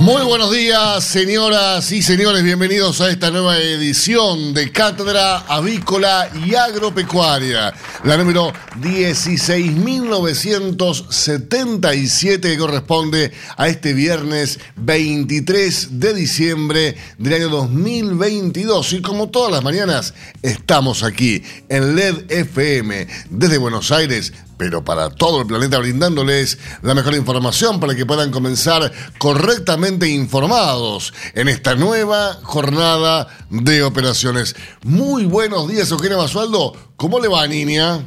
Muy buenos días, señoras y señores. Bienvenidos a esta nueva edición de Cátedra Avícola y Agropecuaria, la número 16.977 que corresponde a este viernes 23 de diciembre del año 2022. Y como todas las mañanas, estamos aquí en LED FM desde Buenos Aires pero para todo el planeta brindándoles la mejor información para que puedan comenzar correctamente informados en esta nueva jornada de operaciones. Muy buenos días, Eugenia Basualdo. ¿Cómo le va, niña?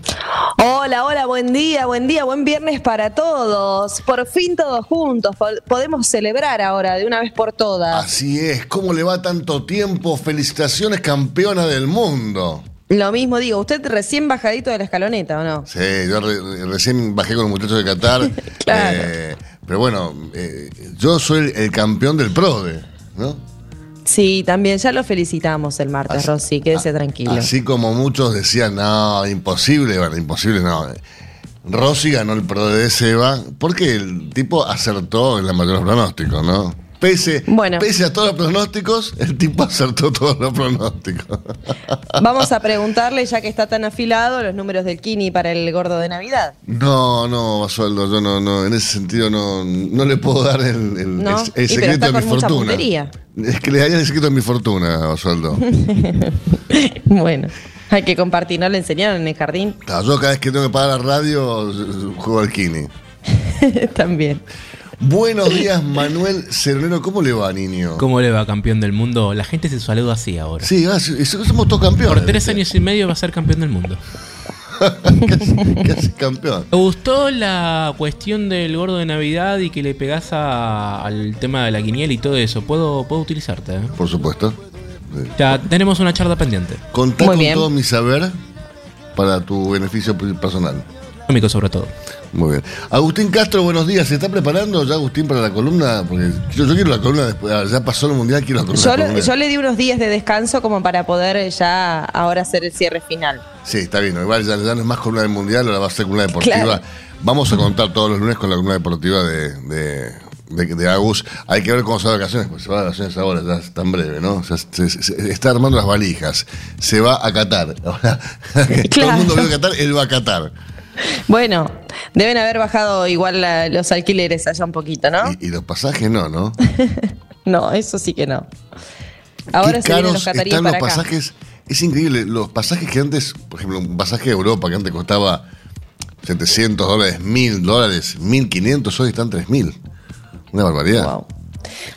Hola, hola, buen día, buen día, buen viernes para todos. Por fin todos juntos, podemos celebrar ahora de una vez por todas. Así es, ¿cómo le va tanto tiempo? Felicitaciones, campeona del mundo. Lo mismo digo, usted recién bajadito de la escaloneta, ¿o no? Sí, yo recién bajé con los muchachos de Qatar. claro. Eh, pero bueno, eh, yo soy el, campeón del PRODE, ¿no? Sí, también ya lo felicitamos el martes, Rosy, quédese tranquilo. Así como muchos decían, no, imposible, bueno, imposible, no. Rossi ganó el PRODE de Seba porque el tipo acertó en la mayoría de los pronósticos, ¿no? Pese, pese a todos los pronósticos, el tipo acertó todos los pronósticos. Vamos a preguntarle, ya que está tan afilado, los números del Kini para el gordo de Navidad. No, no, Basualdo, yo no, no, en ese sentido no, no le puedo dar el, el, secreto de mi fortuna. Es que le daría el secreto de mi fortuna, Basualdo. bueno. Hay que compartir, ¿no le enseñaron en el jardín? yo cada vez que tengo que pagar la radio, juego al Kini. También. Buenos días, Manuel Cervero. ¿Cómo le va, niño? ¿Cómo le va, campeón del mundo? La gente se saluda así ahora. Sí, somos todos campeones. Por tres años y medio va a ser campeón del mundo. casi, campeón. ¿Te gustó la cuestión del gordo de Navidad y que le pegás al tema de la quiniela y todo eso? ¿Puedo, puedo utilizarte? Eh? Por supuesto. Ya tenemos una charla pendiente. Contá con todo mi saber para tu beneficio personal. Económico sobre todo. Muy bien. Agustín Castro, buenos días. ¿Se está preparando ya Agustín para la columna? Porque yo, quiero la columna después, ah, ya pasó el mundial, quiero la columna. Yo, le di unos días de descanso como para poder ya ahora hacer el cierre final. Sí, está bien. Igual ya, no es más columna del mundial, ahora va a ser columna deportiva. Vamos a contar todos los lunes con la columna deportiva de, de, Agus. Hay que ver cómo se va de vacaciones, porque se va de vacaciones ahora, ya es tan breve, ¿no? se, está armando las valijas. Se va a Qatar. Ahora, todo el mundo ve a Qatar, él va a Qatar. Bueno, deben haber bajado igual los alquileres allá un poquito, ¿no? Y, los pasajes no, ¿no? no, eso sí que no. Ahora se vienen los están los pasajes. Es increíble, los pasajes que antes, por ejemplo, un pasaje de Europa que antes costaba 700 dólares, 1000 dólares, 1500, hoy están 3000. Una barbaridad.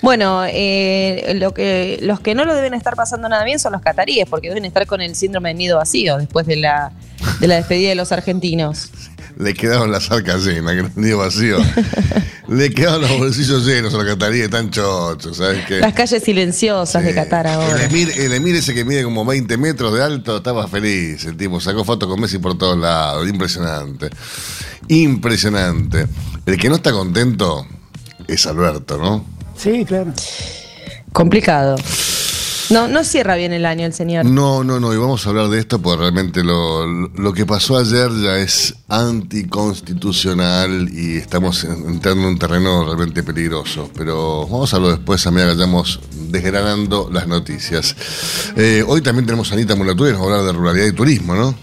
Bueno, eh, lo que, los que no lo deben estar pasando nada bien son los cataríes, porque deben estar con el síndrome del nido vacío después de la, de la despedida de los argentinos. Le quedaron las arcas llenas, que el nido vacío. Le quedaron los bolsillos llenos a los cataríes, tan chochos, ¿sabes qué? Las calles silenciosas de Qatar ahora. El emir, el emir, ese que mide como 20 metros de alto estaba feliz. El tipo sacó fotos con Messi por todos lados. Impresionante. Impresionante. El que no está contento es Alberto, ¿no? Sí, claro. Complicado. No, no cierra bien el año el señor. No, no, no, y vamos a hablar de esto porque realmente lo, lo que pasó ayer ya es anticonstitucional y estamos entrando en un terreno realmente peligroso. Pero vamos a hablar después, a medida que vayamos desgranando las noticias. Eh, hoy también tenemos a Anita Mulatúa y nos va a hablar de ruralidad y turismo, ¿no?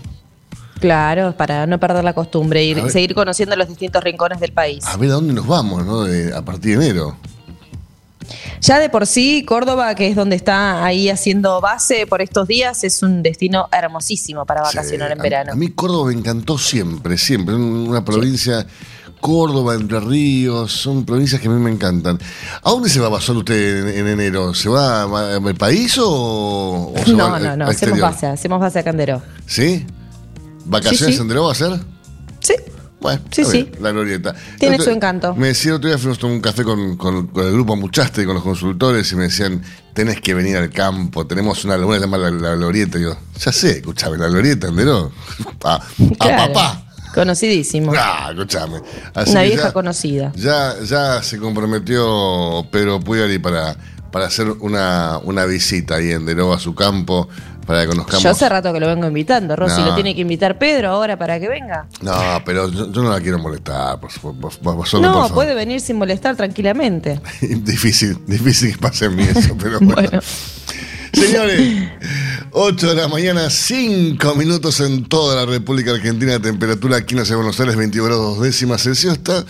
Claro, para no perder la costumbre y seguir conociendo los distintos rincones del país. A ver a dónde nos vamos, ¿no? a partir de enero. Ya de por sí, Córdoba, que es donde está ahí haciendo base por estos días, es un destino hermosísimo para vacacionar en verano. A mí Córdoba me encantó siempre, siempre. Una provincia, Córdoba, Entre Ríos, son provincias que a mí me encantan. ¿A dónde se va a pasar usted en, enero? ¿Se va al país o, no, no, no, hacemos base, hacemos base a Candero. ¿Sí? ¿Vacaciones Sí, en Deró va a ser? Sí. Bueno, Sí, sí. bien, la glorieta. Tiene su encanto. Me decía otro día, fuimos a tomar un café con, con- con el grupo Muchaste, con los consultores, y me decían, tenés que venir al campo, tenemos una laguna llamada la, la glorieta. Y yo, ya sé, escuchame, la glorieta, ¿entendés? A, papá. Conocidísimo. Ah, escuchame. Así Una vieja ya- conocida. Ya, ya se comprometió Pedro Puyari para, para hacer una, una visita ahí en Deró a su campo, para que conozcamos. Yo hace rato que lo vengo invitando, Rosy. No. Lo tiene que invitar Pedro ahora para que venga. No, pero yo, yo no la quiero molestar, por, por- por- por- solo no, puede venir sin molestar tranquilamente. difícil, difícil que pase en mí eso, pero bueno. Bueno. Señores, 8 de la mañana, 5 minutos en toda la República Argentina. Temperatura aquí en de Buenos Aires, 22 grados dos décimas Celsius. Está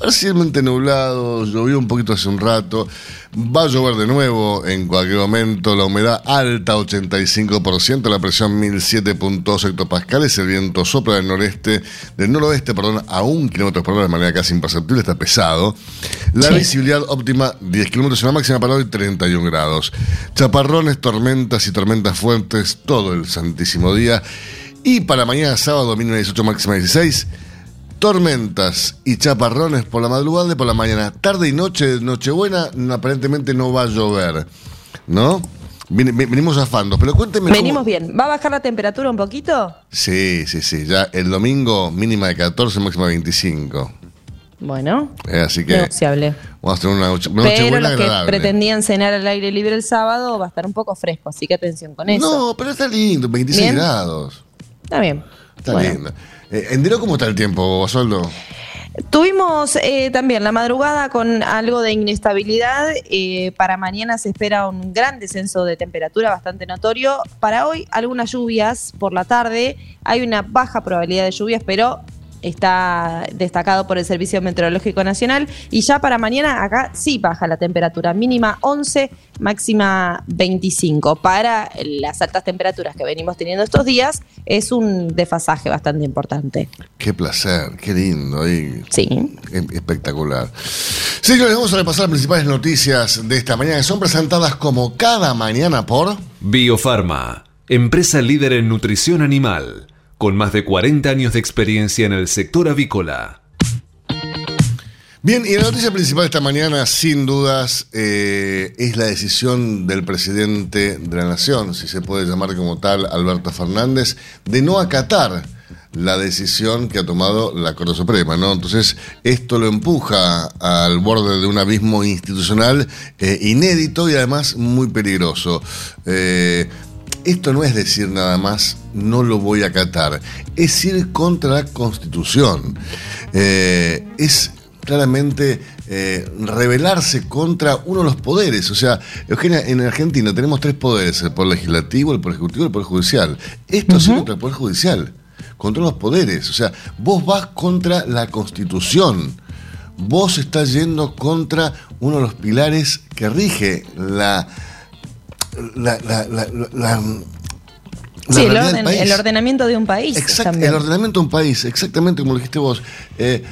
parcialmente nublado, llovió un poquito hace un rato. Va a llover de nuevo en cualquier momento. La humedad alta, 85%. La presión 1007.2 hectopascales. El viento sopla del noreste, del noroeste, perdón, a un kilómetro por hora de manera casi imperceptible. Está pesado. La Sí. visibilidad óptima 10 kilómetros y la máxima para hoy 31 grados. Chaparrones, tormentas y tormentas fuertes todo el santísimo día. Y para mañana sábado, mínima 18, máxima 16. Tormentas y chaparrones por la madrugada y por la mañana. Tarde y noche, Nochebuena, no- aparentemente no va a llover. ¿No? Venimos afando, pero cuénteme. cómo- Venimos bien. ¿Va a bajar la temperatura un poquito? Sí, sí, sí. Ya el domingo mínima de 14, máxima 25. Bueno, Eh, así que negociable. vamos a tener una noche, una Pero los que agradable. pretendían cenar al aire libre el sábado va a estar un poco fresco, así que atención con eso. No, pero está lindo, 26 Bien. grados. Está bien. Está Bueno. lindo. Eh, ¿En Deró cómo está el tiempo, Basualdo? Tuvimos eh, también la madrugada con algo de inestabilidad. eh, para mañana se espera un gran descenso de temperatura bastante notorio. Para hoy algunas lluvias por la tarde. Hay una baja probabilidad de lluvias, pero está destacado por el Servicio Meteorológico Nacional. Y ya para mañana acá sí baja la temperatura. Mínima 11, máxima 25. Para las altas temperaturas que venimos teniendo estos días es un desfasaje bastante importante. Qué placer, qué lindo. y Sí. e- espectacular. Señores, vamos a repasar las principales noticias de esta mañana que son presentadas como cada mañana por... Biofarma, empresa líder en nutrición animal, con más de 40 años de experiencia en el sector avícola. Bien, y la noticia principal esta mañana, sin dudas, eh, es la decisión del presidente de la Nación, si se puede llamar como tal, Alberto Fernández, de no acatar la decisión que ha tomado la Corte Suprema, ¿no? Entonces, esto lo empuja al borde de un abismo institucional eh, inédito y además muy peligroso. Eh, esto no es decir nada más, no lo voy a acatar, es ir contra la Constitución. Eh, es claramente eh, rebelarse contra uno de los poderes. O sea, Eugenia, en Argentina tenemos tres poderes, el poder legislativo, el poder ejecutivo y el poder judicial. Esto es ir contra el poder judicial, contra los poderes. O sea, vos vas contra la Constitución. Vos estás yendo contra uno de los pilares que rige la... la, la, la- la- Sí, el, orden- el ordenamiento de un país. El ordenamiento de un país, exactamente como lo dijiste vos. Eh,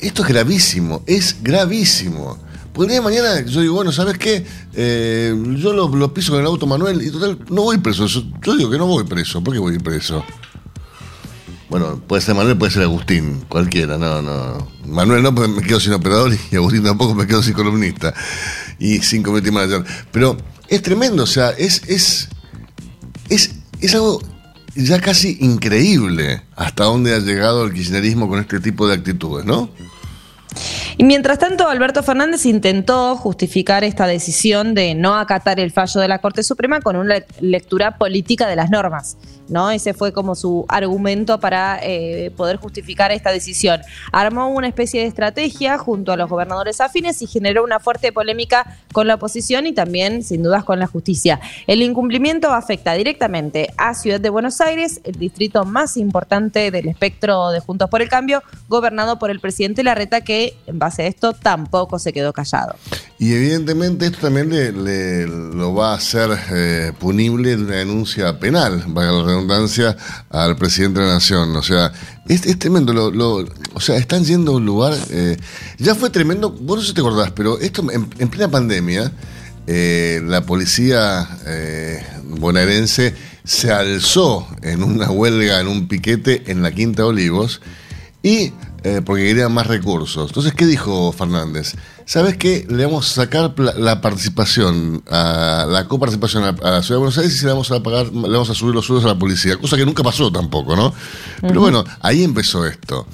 esto es gravísimo, es gravísimo. Porque el día de mañana yo digo, bueno, ¿sabes qué? Eh, yo lo, lo piso con el auto Manuel y total, no voy preso. Yo, yo digo que no voy preso. ¿Por qué voy preso? Bueno, puede ser Manuel, puede ser Agustín, cualquiera, no, no. Manuel no, porque me quedo sin operador y Agustín tampoco me quedo sin columnista y sin community manager. Pero es tremendo, o sea, es, es, es, es algo ya casi increíble hasta dónde ha llegado el kirchnerismo con este tipo de actitudes, ¿no? Y mientras tanto, Alberto Fernández intentó justificar esta decisión de no acatar el fallo de la Corte Suprema con una lectura política de las normas. ¿no? Ese fue como su argumento para eh, poder justificar esta decisión. Armó una especie de estrategia junto a los gobernadores afines y generó una fuerte polémica con la oposición y también, sin dudas, con la justicia. El incumplimiento afecta directamente a Ciudad de Buenos Aires, el distrito más importante del espectro de Juntos por el Cambio, gobernado por el presidente Larreta, que en base a esto tampoco se quedó callado. Y evidentemente esto también le, lo va a hacer eh, punible de una denuncia penal, valga la redundancia, al presidente de la Nación. O sea, es, tremendo. O sea, están yendo a un lugar. eh, ya fue tremendo, vos no sé si te acordás, pero esto en, en plena pandemia, eh, la policía bonaerense se alzó en una huelga, en un piquete en la Quinta de Olivos y eh, porque querían más recursos. Entonces, ¿qué dijo Fernández? ¿Sabes qué? Le vamos a sacar la participación, a la coparticipación a, a la Ciudad de Buenos Aires y le vamos a pagar, le vamos a subir los sueldos a la policía, cosa que nunca pasó tampoco, ¿no? Pero bueno, ahí empezó esto.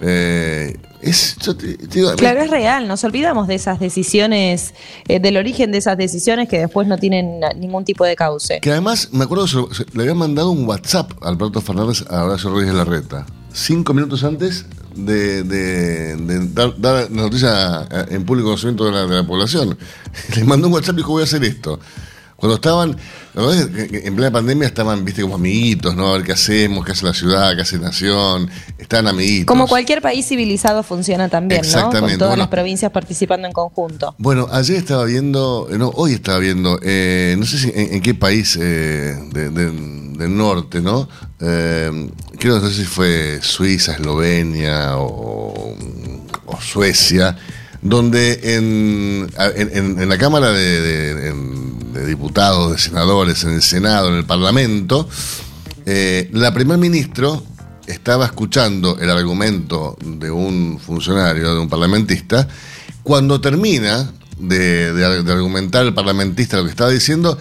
Eh, es, yo te- te digo, Claro, es real, nos olvidamos de esas decisiones, eh, del origen de esas decisiones que después no tienen ningún tipo de cauce. Que además, me acuerdo, le había mandado un WhatsApp a Alberto Fernández a Horacio Rodríguez Larreta. Cinco minutos antes de, dar, dar la noticia eh, en público conocimiento de la, de la población. Le mandó un WhatsApp y dijo, voy a hacer esto. Cuando estaban, en plena pandemia estaban, viste, como amiguitos, ¿no? A ver qué hacemos, qué hace la ciudad, qué hace Nación. Estaban amiguitos. Como cualquier país civilizado funciona también, ¿no? Exactamente, Con todas bueno. las provincias participando en conjunto. Bueno, ayer estaba viendo, eh, no, hoy estaba viendo, eh, no sé si en, en qué país eh, de- de- del norte, ¿no? Eh, creo que no sé si fue Suiza, Eslovenia o, o Suecia, donde en, en- en- la Cámara de, de Diputados, de Senadores, en el Senado, en el Parlamento, eh, la primer ministro estaba escuchando el argumento de un funcionario, de un parlamentista, cuando termina de, de- de argumentar el parlamentista lo que estaba diciendo,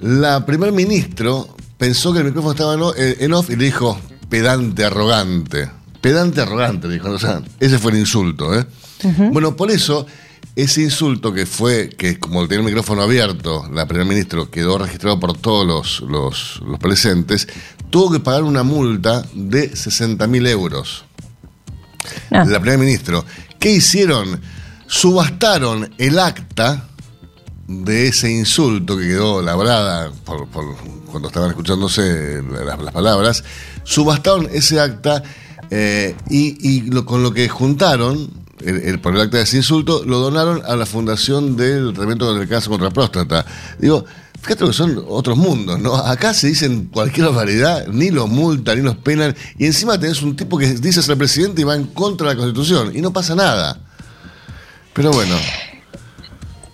la primer ministro pensó que el micrófono estaba en off y le dijo, pedante arrogante. Pedante arrogante, dijo. O sea, ese fue el insulto, ¿eh? Bueno, por eso, ese insulto que fue, que como tenía el micrófono abierto, la primer ministro quedó registrado por todos los, los, los presentes, tuvo que pagar una multa de 60 mil euros Ah. la primer ministro. ¿Qué hicieron? Subastaron el acta de ese insulto que quedó labrada por, por- cuando estaban escuchándose las, las palabras. Subastaron ese acta eh, y, y lo- con lo que juntaron, el, el- por el acta de ese insulto, lo donaron a la Fundación del Tratamiento del Cáncer contra la Próstata. Digo, fíjate que son otros mundos, ¿no? Acá se dicen cualquier barbaridad, ni los multan, ni los penan, y encima tenés un tipo que dice ser presidente y va en contra de la Constitución, y no pasa nada. Pero bueno,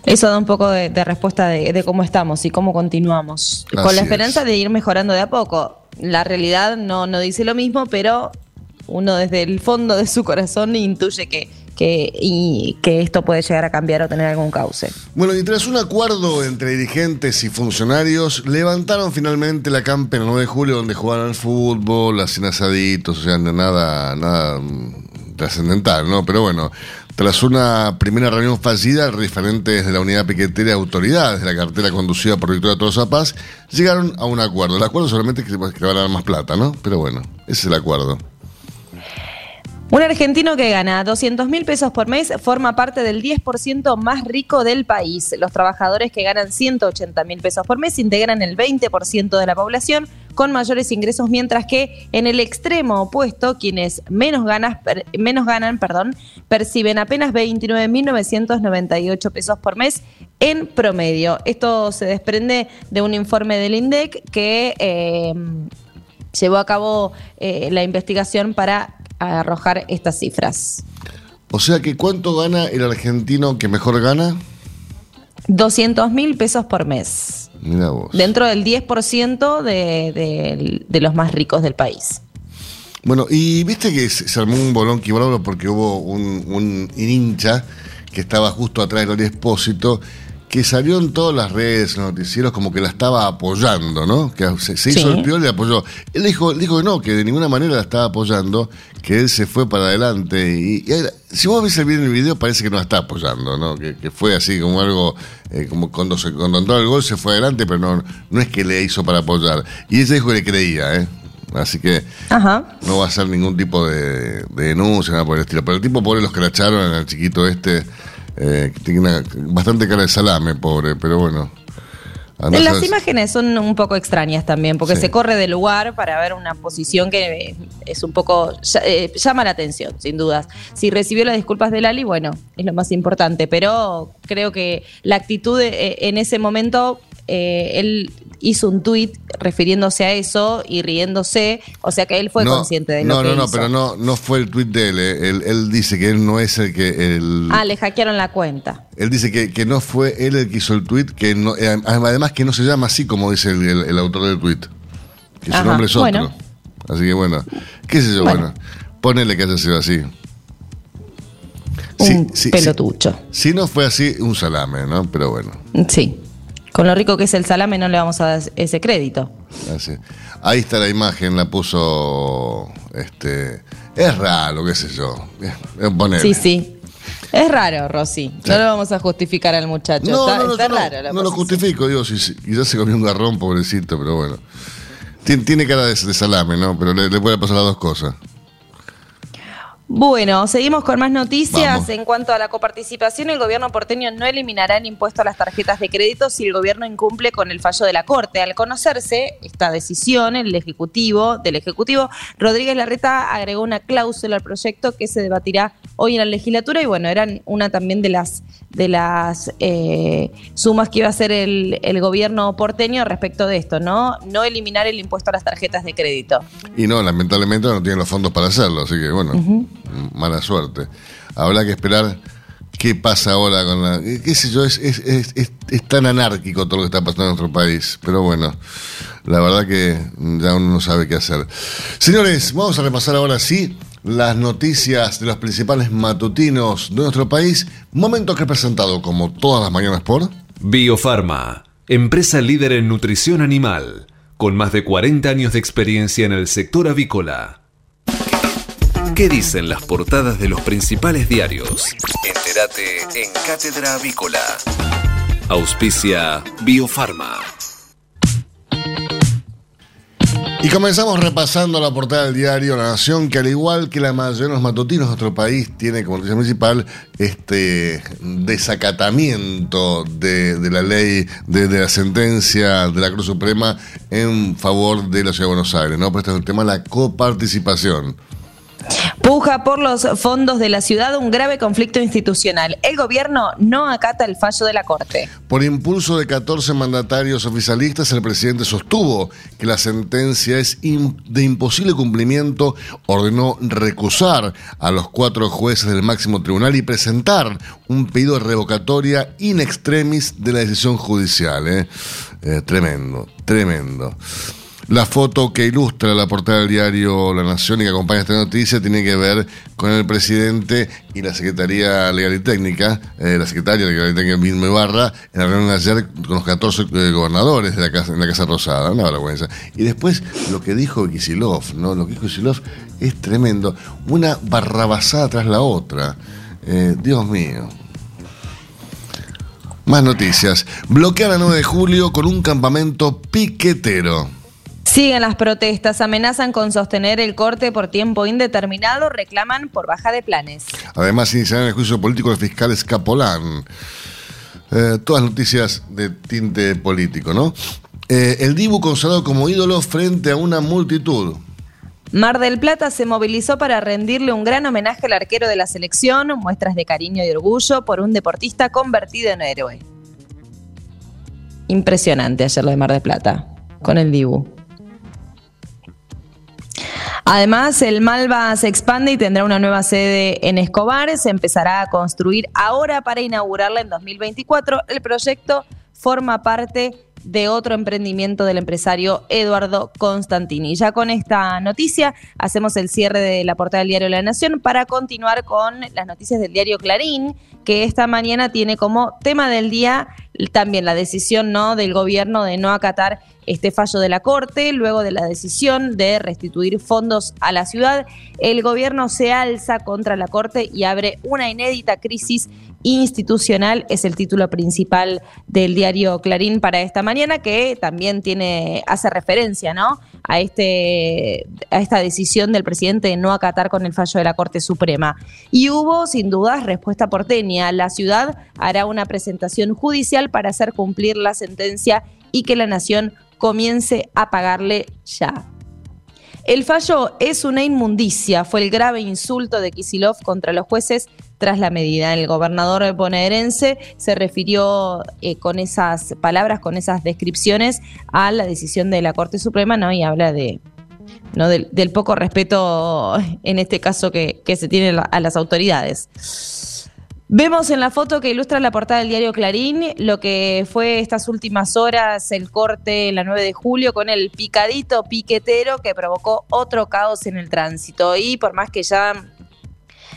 Eso da un poco de, de respuesta de, de cómo estamos y cómo continuamos. Así Con la es. esperanza de ir mejorando de a poco. La realidad no, no dice lo mismo, pero uno desde el fondo de su corazón intuye que, que, y, que esto puede llegar a cambiar o tener algún cauce. Bueno, y tras un acuerdo entre dirigentes y funcionarios, levantaron finalmente la campa el 9 de julio, donde jugaron al fútbol, hacían asaditos, o sea, nada, nada mm, trascendental, ¿no? Pero bueno, tras una primera reunión fallida, referentes de la unidad piquetera y autoridades de la cartera conducida por Victoria Tolosa Paz llegaron a un acuerdo. El acuerdo solamente es que, que van a dar más plata, ¿no? Pero bueno, ese es el acuerdo. Un argentino que gana 200 mil pesos por mes forma parte del 10% más rico del país. Los trabajadores que ganan 180 mil pesos por mes integran el 20% de la población con mayores ingresos, mientras que en el extremo opuesto, quienes menos, menos ganan perdón, perciben apenas 29.998 pesos por mes en promedio. Esto se desprende de un informe del INDEC que... eh, llevó a cabo eh, la investigación para arrojar estas cifras. O sea que, ¿cuánto gana el argentino que mejor gana? 200 mil pesos por mes, Mira vos. dentro del 10% de, de- de los más ricos del país. Bueno, y viste que se, armó un bolón quebrado porque hubo un, un hincha que estaba justo atrás de Lori Espósito, que salió en todas las redes, en los noticieros, como que la estaba apoyando, ¿no? Que se, se hizo Sí. el piola y la apoyó. Él dijo, dijo que no, que de ninguna manera la estaba apoyando, que él se fue para adelante. Y, y si vos ves el video el video, parece que no la está apoyando, ¿no? Que, que fue así como algo, eh, como cuando, se, cuando entró el gol se fue adelante, pero no, no es que le hizo para apoyar. Y ella dijo que le creía, ¿eh? Así que Ajá. no va a ser ningún tipo de, de denuncia, nada por el estilo. Pero el tipo pobre los que la echaron, el chiquito este, eh, tiene una, bastante cara de salame, pobre, pero bueno. Andá a Las imágenes son un poco extrañas también, porque Sí. se corre del lugar para ver una posición que eh, es un poco eh, llama la atención, sin dudas. Si recibió las disculpas de Lali, bueno, es lo más importante, pero creo que la actitud eh, en ese momento, eh, él hizo un tuit refiriéndose a eso y riéndose, o sea que él fue no, consciente de no, lo que No, no, pero no, no fue el tuit de él, eh. él. Él dice que él no es el que... El, Ah, le hackearon la cuenta. Él dice que, que no fue él el que hizo el tuit, que no, eh, además que no se llama así como dice el, el- el autor del tuit. que su nombre es otro. bueno. Así que bueno, qué sé yo, Bueno. bueno, ponele que haya sido así. Un pelotucho. Si no fue así, un salame, ¿no? Pero bueno, Sí. Con lo rico que es el salame no le vamos a dar ese crédito. Ahí está la imagen, la puso. Este. Es raro, qué sé yo. Ponele. Sí, sí. Es raro, Rosy. Sí. No lo vamos a justificar al muchacho. No, está no, no, está no, raro la no lo justifico, digo, si, si- quizás se comió un garrón, pobrecito, pero bueno. Tien- Tiene cara de, de salame, ¿no? Pero le, le puede pasar las dos cosas. Bueno, seguimos con más noticias. Vamos. En cuanto a la coparticipación, el gobierno porteño no eliminará el impuesto a las tarjetas de crédito si el gobierno incumple con el fallo de la Corte. Al conocerse esta decisión, el Ejecutivo, del Ejecutivo, Rodríguez Larreta agregó una cláusula al proyecto que se debatirá hoy en la legislatura y bueno, eran una también de las de las eh, sumas que iba a hacer el, el gobierno porteño respecto de esto, ¿no? No eliminar el impuesto a las tarjetas de crédito. Y no, lamentablemente no tienen los fondos para hacerlo, así que bueno, mala suerte. Habrá que esperar qué pasa ahora con la... eh, qué sé yo, es, es, es, es- es tan anárquico todo lo que está pasando en nuestro país. Pero bueno, la verdad que ya uno no sabe qué hacer. Señores, vamos a repasar ahora sí las noticias de los principales matutinos de nuestro país. Momento que he presentado como todas las mañanas por... Biofarma, empresa líder en nutrición animal, con más de 40 años de experiencia en el sector avícola. ¿Qué dicen las portadas de los principales diarios? Entérate en Cátedra Avícola. Auspicia Biofarma. Y comenzamos repasando la portada del diario La Nación, que al igual que la mayoría de los matutinos de nuestro país, tiene como noticia principal este desacatamiento de, de la ley, de, de la sentencia de la Cruz Suprema en favor de la Ciudad de Buenos Aires, ¿no? Pues este es el tema de la coparticipación. Puja por los fondos de la ciudad un grave conflicto institucional. El gobierno no acata el fallo de la Corte. Por impulso de 14 mandatarios oficialistas, el presidente sostuvo que la sentencia es de imposible cumplimiento, ordenó recusar a los cuatro jueces del máximo tribunal y presentar un pedido de revocatoria in extremis de la decisión judicial. ¿eh? Eh, tremendo, tremendo. La foto que ilustra la portada del diario La Nación y que acompaña esta noticia tiene que ver con el presidente y la Secretaría Legal y Técnica, eh, la secretaria Legal y Técnica Vilma Ibarra, en la reunión de ayer con los 14 eh, gobernadores de la casa, en la Casa Rosada, una vergüenza. Y después lo que dijo Kisilov, ¿no? Lo que dijo Kisilov es tremendo, una barrabasada tras la otra. Eh, Dios mío. Más noticias. Bloquean a 9 de julio con un campamento piquetero. Siguen las protestas, amenazan con sostener el corte por tiempo indeterminado, reclaman por baja de planes. Además, iniciarán el juicio político del fiscal Escapolán. Eh, todas noticias de tinte político, ¿no? Eh, el Dibu consagrado como ídolo frente a una multitud. Mar del Plata se movilizó para rendirle un gran homenaje al arquero de la selección, muestras de cariño y orgullo por un deportista convertido en héroe. Impresionante ayer lo de Mar del Plata, con el Dibu. Además, el Malva se expande y tendrá una nueva sede en Escobar. Se empezará a construir ahora para inaugurarla en 2024. El proyecto forma parte de otro emprendimiento del empresario Eduardo Constantini. Ya con esta noticia hacemos el cierre de la portada del diario La Nación para continuar con las noticias del diario Clarín, que esta mañana tiene como tema del día también la decisión ¿no? del gobierno de no acatar este fallo de la Corte, luego de la decisión de restituir fondos a la ciudad, el gobierno se alza contra la Corte y abre una inédita crisis institucional, es el título principal del diario Clarín para esta mañana, que también tiene, hace referencia ¿no? a, este, a esta decisión del presidente de no acatar con el fallo de la Corte Suprema. Y hubo, sin dudas, respuesta porteña. La ciudad hará una presentación judicial para hacer cumplir la sentencia y que la nación comience a pagarle ya. El fallo es una inmundicia, fue el grave insulto de Kisilov contra los jueces tras la medida. El gobernador bonaerense se refirió eh, con esas palabras, con esas descripciones a la decisión de la Corte Suprema, ¿no? Y habla de, ¿no? del, poco respeto, en este caso, que, que se tiene a las autoridades. Vemos en la foto que ilustra la portada del diario Clarín lo que fue estas últimas horas el corte la 9 de julio con el picadito piquetero que provocó otro caos en el tránsito. Y por más que ya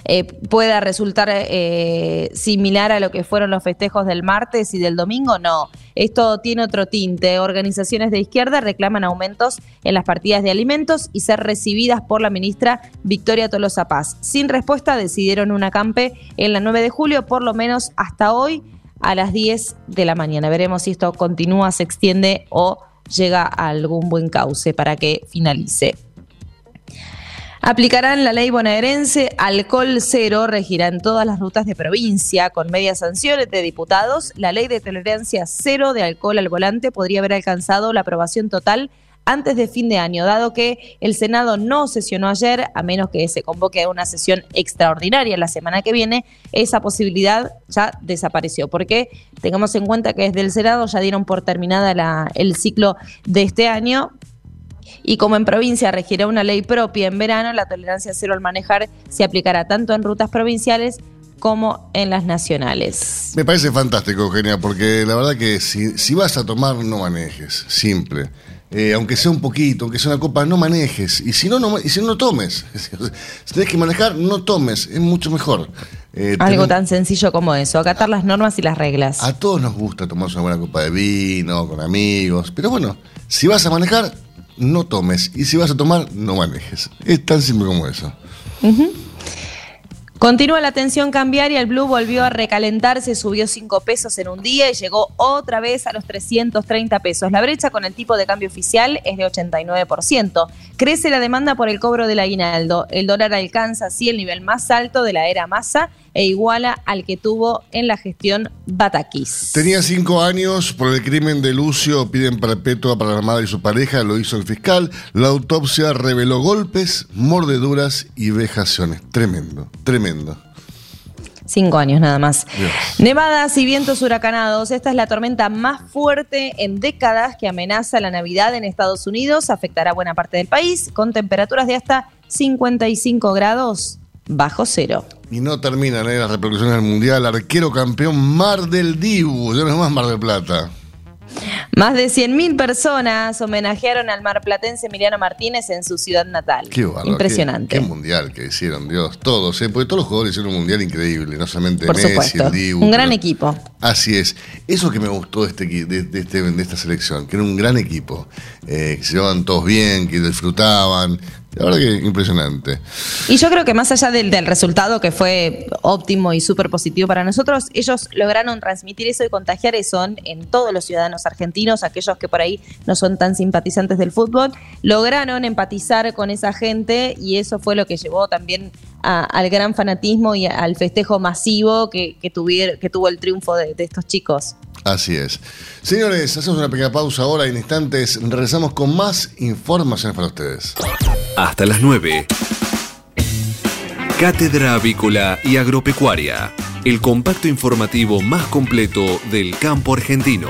eh, pueda resultar eh, similar a lo que fueron los festejos del martes y del domingo, no. Esto tiene otro tinte. Organizaciones de izquierda reclaman aumentos en las partidas de alimentos y ser recibidas por la ministra Victoria Tolosa Paz. Sin respuesta, decidieron un acampe en la 9 de julio, por lo menos hasta hoy a las 10 de la mañana. Veremos si esto continúa, se extiende o llega a algún buen cauce para que finalice. Aplicarán la ley bonaerense, alcohol cero regirá en todas las rutas de provincia, con medias sanciones de diputados. La ley de tolerancia cero de alcohol al volante podría haber alcanzado la aprobación total antes de fin de año, dado que el Senado no sesionó ayer, a menos que se convoque a una sesión extraordinaria la semana que viene, esa posibilidad ya desapareció. Porque tengamos en cuenta que desde el Senado ya dieron por terminada la, el ciclo de este año, y como en provincia regirá una ley propia en verano, la tolerancia cero al manejar se aplicará tanto en rutas provinciales como en las nacionales. Me parece fantástico, Eugenia, porque la verdad que si, vas a tomar, no manejes, simple. Eh, aunque sea un poquito, aunque sea una copa, no manejes. Y si no, no, y si no, tomes. si tienes que manejar, no tomes. Es mucho mejor. Eh, Algo tan sencillo como eso, acatar las normas y las reglas. A todos nos gusta tomarse una buena copa de vino, con amigos. Pero bueno, si vas a manejar, no tomes. Y si vas a tomar, no manejes. Es tan simple como eso. Continúa la tensión cambiaria, el blue volvió a recalentarse, subió 5 pesos en un día y llegó otra vez a los 330 pesos. La brecha con el tipo de cambio oficial es de 89%. Crece la demanda por el cobro del aguinaldo. El dólar alcanza así el nivel más alto de la era masa e iguala al que tuvo en la gestión Batakis. Tenía cinco años por el crimen de Lucio, piden perpetua para la madre y su pareja, lo hizo el fiscal. La autopsia reveló golpes, mordeduras y vejaciones. Tremendo, tremendo. Cinco años nada más. Nevadas y vientos huracanados. Esta es la tormenta más fuerte en décadas que amenaza la Navidad en Estados Unidos. Afectará buena parte del país con temperaturas de hasta 55 grados bajo cero. Y no terminan ¿eh? las repercusiones del Mundial. Arquero campeón Mar del Dibu, ya no es más Mar del Plata. Más de 100.000 personas homenajearon al marplatense Emiliano Martínez en su ciudad natal. Qué Impresionante. Qué, mundial que hicieron, Dios. Todos, ¿eh? porque todos los jugadores hicieron un mundial increíble, no solamente Messi, el Dibu. Un gran equipo. Así es. Eso que me gustó de, este, de, este, de esta selección, que era un gran equipo, eh, que se llevaban todos bien, que disfrutaban, la verdad que impresionante. Y yo creo que más allá del, resultado que fue óptimo y súper positivo para nosotros, ellos lograron transmitir eso y contagiar eso en todos los ciudadanos argentinos, aquellos que por ahí no son tan simpatizantes del fútbol, lograron empatizar con esa gente y eso fue lo que llevó también al gran fanatismo y al festejo masivo que, que, que tuvo el triunfo de estos chicos. Así es. Señores, hacemos una pequeña pausa ahora. En instantes regresamos con más informaciones para ustedes. Hasta las 9. Cátedra Avícola y Agropecuaria. El compacto informativo más completo del campo argentino.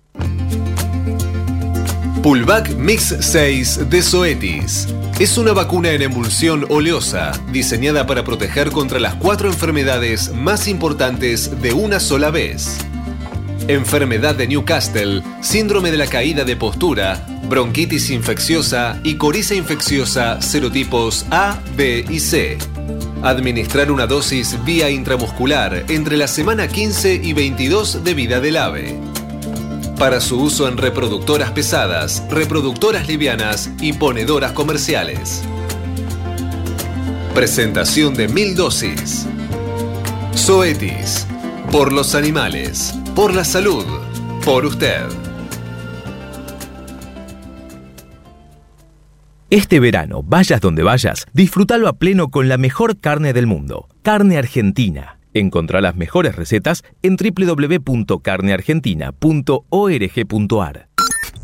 Pullback Mix 6 de Zoetis. Es una vacuna en emulsión oleosa, diseñada para proteger contra las cuatro enfermedades más importantes de una sola vez. Enfermedad de Newcastle, síndrome de la caída de postura, bronquitis infecciosa y coriza infecciosa serotipos A, B y C. Administrar una dosis vía intramuscular entre la semana 15 y 22 de vida del ave para su uso en reproductoras pesadas, reproductoras livianas y ponedoras comerciales. Presentación de mil dosis. Zoetis. Por los animales. Por la salud. Por usted. Este verano, vayas donde vayas, disfrútalo a pleno con la mejor carne del mundo. Carne argentina Encontrá las mejores recetas en www.carneargentina.org.ar.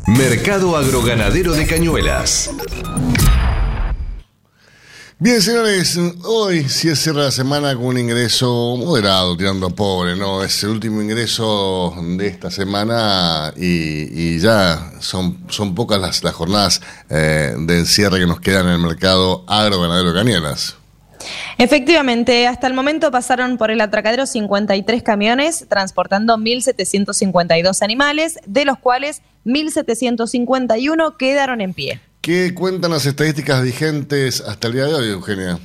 Mercado Agroganadero de Cañuelas. Bien, señores, hoy sí es cierra la semana con un ingreso moderado, tirando a pobre, ¿no? Es el último ingreso de esta semana y, y ya son, son pocas las, las jornadas eh, de encierre que nos quedan en el mercado agroganadero de Cañuelas. Efectivamente, hasta el momento pasaron por el atracadero 53 camiones transportando 1.752 animales, de los cuales 1.751 quedaron en pie. ¿Qué cuentan las estadísticas vigentes hasta el día de hoy, Eugenia?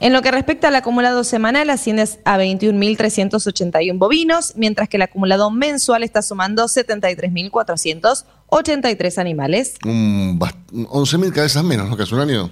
En lo que respecta al acumulado semanal, asciende a 21.381 bovinos, mientras que el acumulado mensual está sumando 73.483 animales. Bast- 11.000 cabezas menos, ¿no? Que hace un año.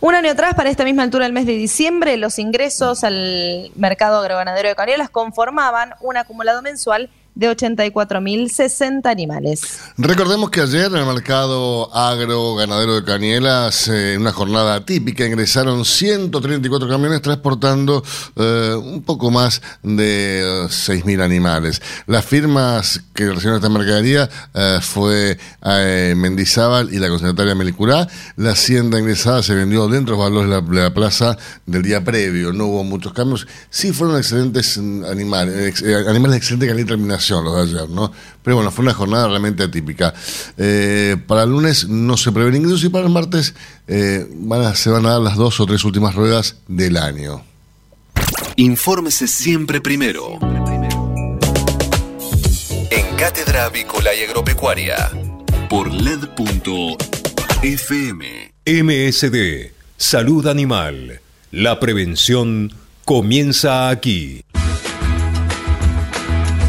Un año atrás, para esta misma altura del mes de diciembre, los ingresos al mercado agroganadero de Cañuelas conformaban un acumulado mensual de 84.060 animales. Recordemos que ayer en el mercado agro ganadero de Canielas, eh, en una jornada típica, ingresaron 134 camiones transportando eh, un poco más de eh, 6.000 animales. Las firmas que recibieron esta mercadería eh, fue eh, Mendizábal y la concentrataria Melicurá. La hacienda ingresada se vendió dentro de los valores de la, de la plaza del día previo. No hubo muchos cambios. Sí fueron excelentes mm, animales, animales de excelente calidad y terminación los de ayer, ¿no? Pero bueno, fue una jornada realmente atípica. Eh, para el lunes no se prevén ingresos y para el martes eh, van a- se van a dar las dos o tres últimas ruedas del año. Infórmese siempre primero. En Cátedra Avícola y Agropecuaria. Por LED.fm. MSD, Salud Animal. La prevención comienza aquí.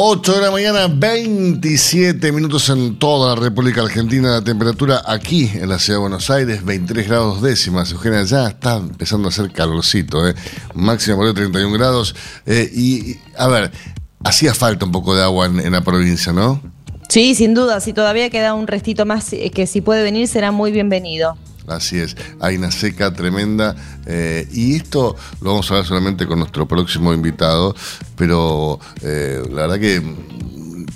8 de la mañana, 27 minutos en toda la República Argentina. La temperatura aquí en la ciudad de Buenos Aires, 23 grados décimas. Eugenia, ya está empezando a hacer calorcito, ¿eh? Máxima por hoy 31 grados. Eh, y, y, a ver, hacía falta un poco de agua en, en la provincia, ¿no? Sí, sin duda, si todavía queda un restito más eh, que si puede venir será muy bienvenido. Así es, hay una seca tremenda eh, y esto lo vamos a hablar solamente con nuestro próximo invitado, pero eh, la verdad que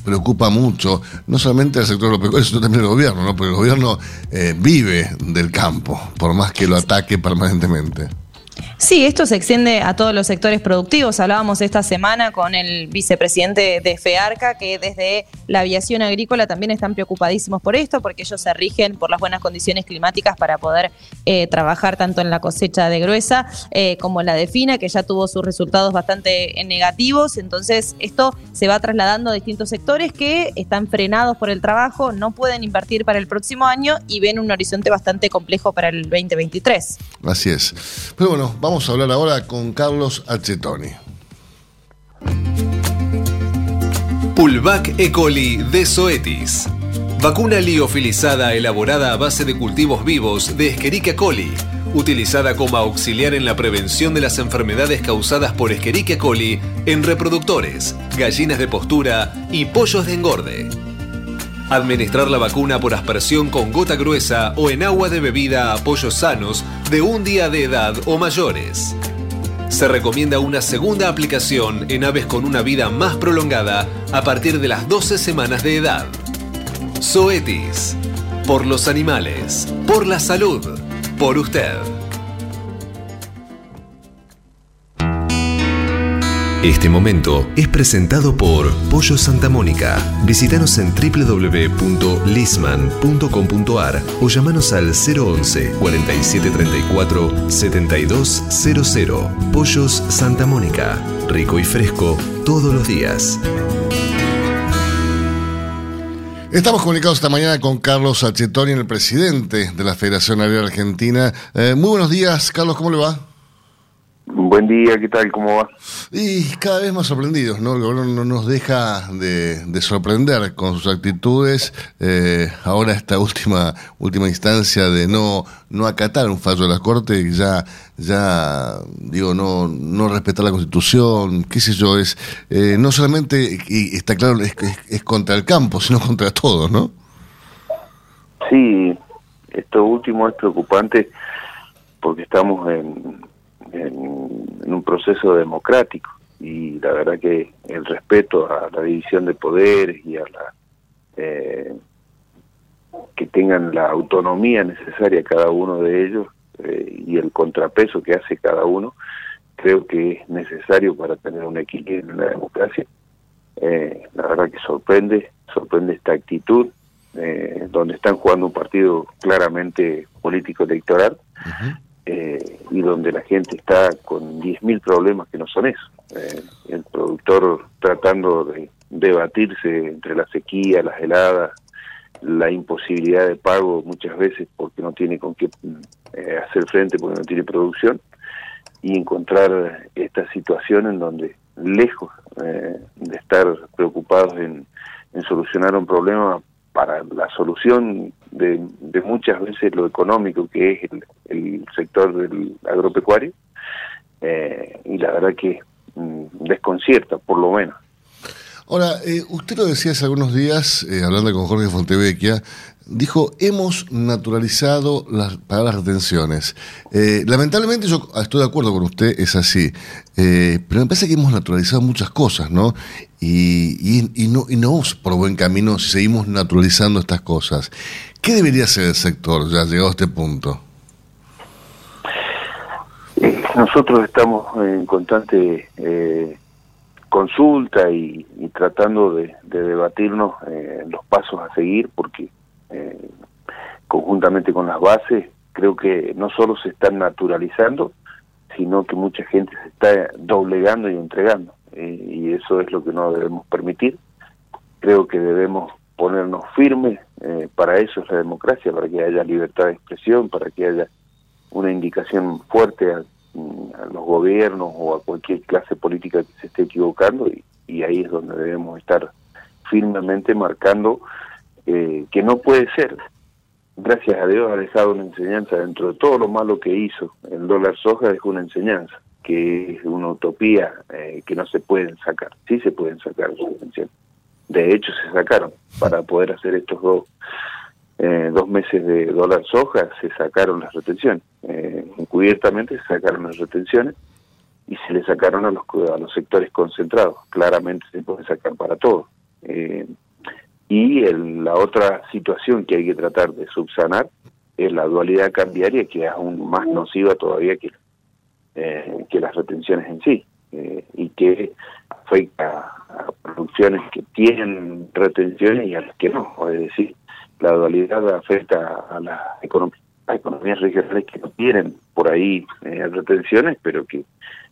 preocupa mucho, no solamente al sector agropecuario, sino también el gobierno, ¿no? porque el gobierno eh, vive del campo, por más que lo ataque permanentemente. Sí, esto se extiende a todos los sectores productivos. Hablábamos esta semana con el vicepresidente de FEARCA, que desde la aviación agrícola también están preocupadísimos por esto, porque ellos se rigen por las buenas condiciones climáticas para poder eh, trabajar tanto en la cosecha de gruesa eh, como en la de fina, que ya tuvo sus resultados bastante eh, negativos. Entonces, esto se va trasladando a distintos sectores que están frenados por el trabajo, no pueden invertir para el próximo año y ven un horizonte bastante complejo para el 2023. Así es. Pero bueno, vamos a hablar ahora con Carlos Achetoni. Pulvac E. coli de Zoetis. Vacuna liofilizada elaborada a base de cultivos vivos de Escherichia coli, utilizada como auxiliar en la prevención de las enfermedades causadas por Escherichia coli en reproductores, gallinas de postura y pollos de engorde. Administrar la vacuna por aspersión con gota gruesa o en agua de bebida a pollos sanos de un día de edad o mayores. Se recomienda una segunda aplicación en aves con una vida más prolongada a partir de las 12 semanas de edad. Zoetis. Por los animales. Por la salud. Por usted. Este momento es presentado por Pollo Santa Mónica. Visítanos en www.lisman.com.ar o llamanos al 011 4734 7200. Pollos Santa Mónica. Rico y fresco todos los días. Estamos comunicados esta mañana con Carlos Achetoni, el presidente de la Federación Agraria Argentina. Eh, muy buenos días, Carlos, ¿cómo le va? Buen día, ¿qué tal? ¿Cómo va? Y cada vez más sorprendidos, ¿no? El gobierno no nos deja de, de sorprender con sus actitudes. Eh, ahora esta última última instancia de no no acatar un fallo de la Corte, ya ya digo no no respetar la Constitución, qué sé yo, es eh, no solamente y está claro es, es, es contra el campo, sino contra todos, ¿no? Sí, esto último es preocupante porque estamos en, en, un proceso democrático. Y la verdad que el respeto a la división de poderes y a la eh, que tengan la autonomía necesaria cada uno de ellos eh, y el contrapeso que hace cada uno creo que es necesario para tener un equilibrio en la democracia. Eh, la verdad que sorprende sorprende esta actitud eh, donde están jugando un partido claramente político electoral eh, y donde la gente está con 10.000 problemas que no son eso. Eh, el productor tratando de debatirse entre la sequía, las heladas, la imposibilidad de pago muchas veces porque no tiene con qué eh, hacer frente, porque no tiene producción, y encontrar esta situación en donde, lejos eh, de estar preocupados en, en solucionar un problema, para la solución de, muchas veces lo económico que es el, sector del agropecuario eh, y la verdad que mm, desconcierta por lo menos Ahora, eh, usted lo decía hace algunos días, eh, hablando con Jorge Fontevecchia, dijo, hemos naturalizado las, para las retenciones. Lamentablemente yo estoy de acuerdo con usted, es así, pero me parece que hemos naturalizado muchas cosas, ¿no? Y, no, y no por buen camino si seguimos naturalizando estas cosas. ¿Qué debería hacer el sector ya llegado a este punto? Nosotros estamos en constante eh, consulta y, tratando de, de debatirnos eh, los pasos a seguir porque eh, conjuntamente con las bases creo que no solo se están naturalizando sino que mucha gente se está doblegando y entregando. Eh, y eso es lo que no debemos permitir. Creo que debemos ponernos firmes eh, para eso es la democracia para que haya libertad de expresión para que haya una indicación fuerte a, a los gobiernos o a cualquier clase política que se esté equivocando y, ahí es donde debemos estar firmemente marcando eh, que no puede ser. Gracias a Dios ha dejado una enseñanza dentro de todo lo malo que hizo. El dólar soja dejó una enseñanza, que es una utopía eh, que no se pueden sacar. Sí se pueden sacar subvenciones. De hecho, se sacaron para poder hacer estos dos eh, dos meses de dólar soja se sacaron las retenciones. Eh, encubiertamente se sacaron las retenciones y se le sacaron a los, a los sectores concentrados. Claramente se puede sacar para todos. Eh, y el, la otra situación que hay que tratar de subsanar es la dualidad cambiaria, que es aún más nociva todavía que, eh, que las retenciones en sí, y que afecta a producciones que tienen retenciones y a las que no. Es decir, la dualidad afecta a las economías regionales que no tienen por ahí eh, retenciones, pero que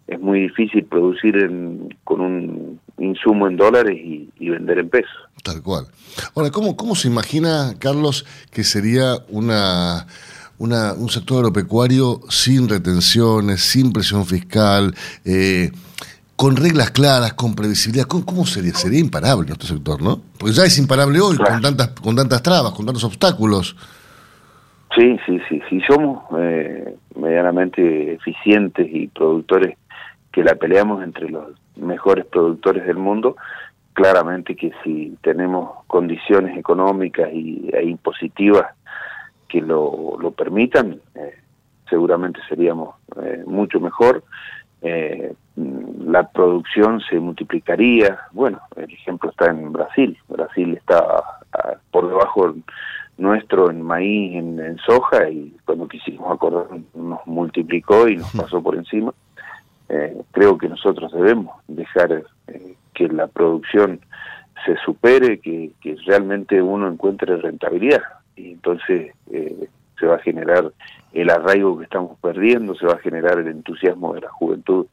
es muy difícil producir en, con un insumo en dólares y, vender en pesos. Tal cual. Ahora, ¿cómo, cómo se imagina, Carlos, que sería una, una, un sector agropecuario sin retenciones, sin presión fiscal, eh, con reglas claras, con previsibilidad? ¿Cómo, ¿Cómo, sería? Sería imparable nuestro sector, ¿no? Porque ya es imparable hoy, claro. con, tantas, con tantas trabas, con tantos obstáculos. Sí, sí, sí. Si somos eh, medianamente eficientes y productores que la peleamos entre los mejores productores del mundo, claramente que si tenemos condiciones económicas y, e impositivas que lo, lo permitan, eh, seguramente seríamos eh, mucho mejor. Eh, la producción se multiplicaría. Bueno, el ejemplo está en Brasil. Brasil está a, por debajo nuestro en maíz, en, en, soja, y cuando quisimos acordar nos multiplicó y nos pasó por encima. Eh, creo que nosotros debemos dejar eh, que la producción se supere, que, que, realmente uno encuentre rentabilidad. Y entonces eh, se va a generar el arraigo que estamos perdiendo, se va a generar el entusiasmo de la juventud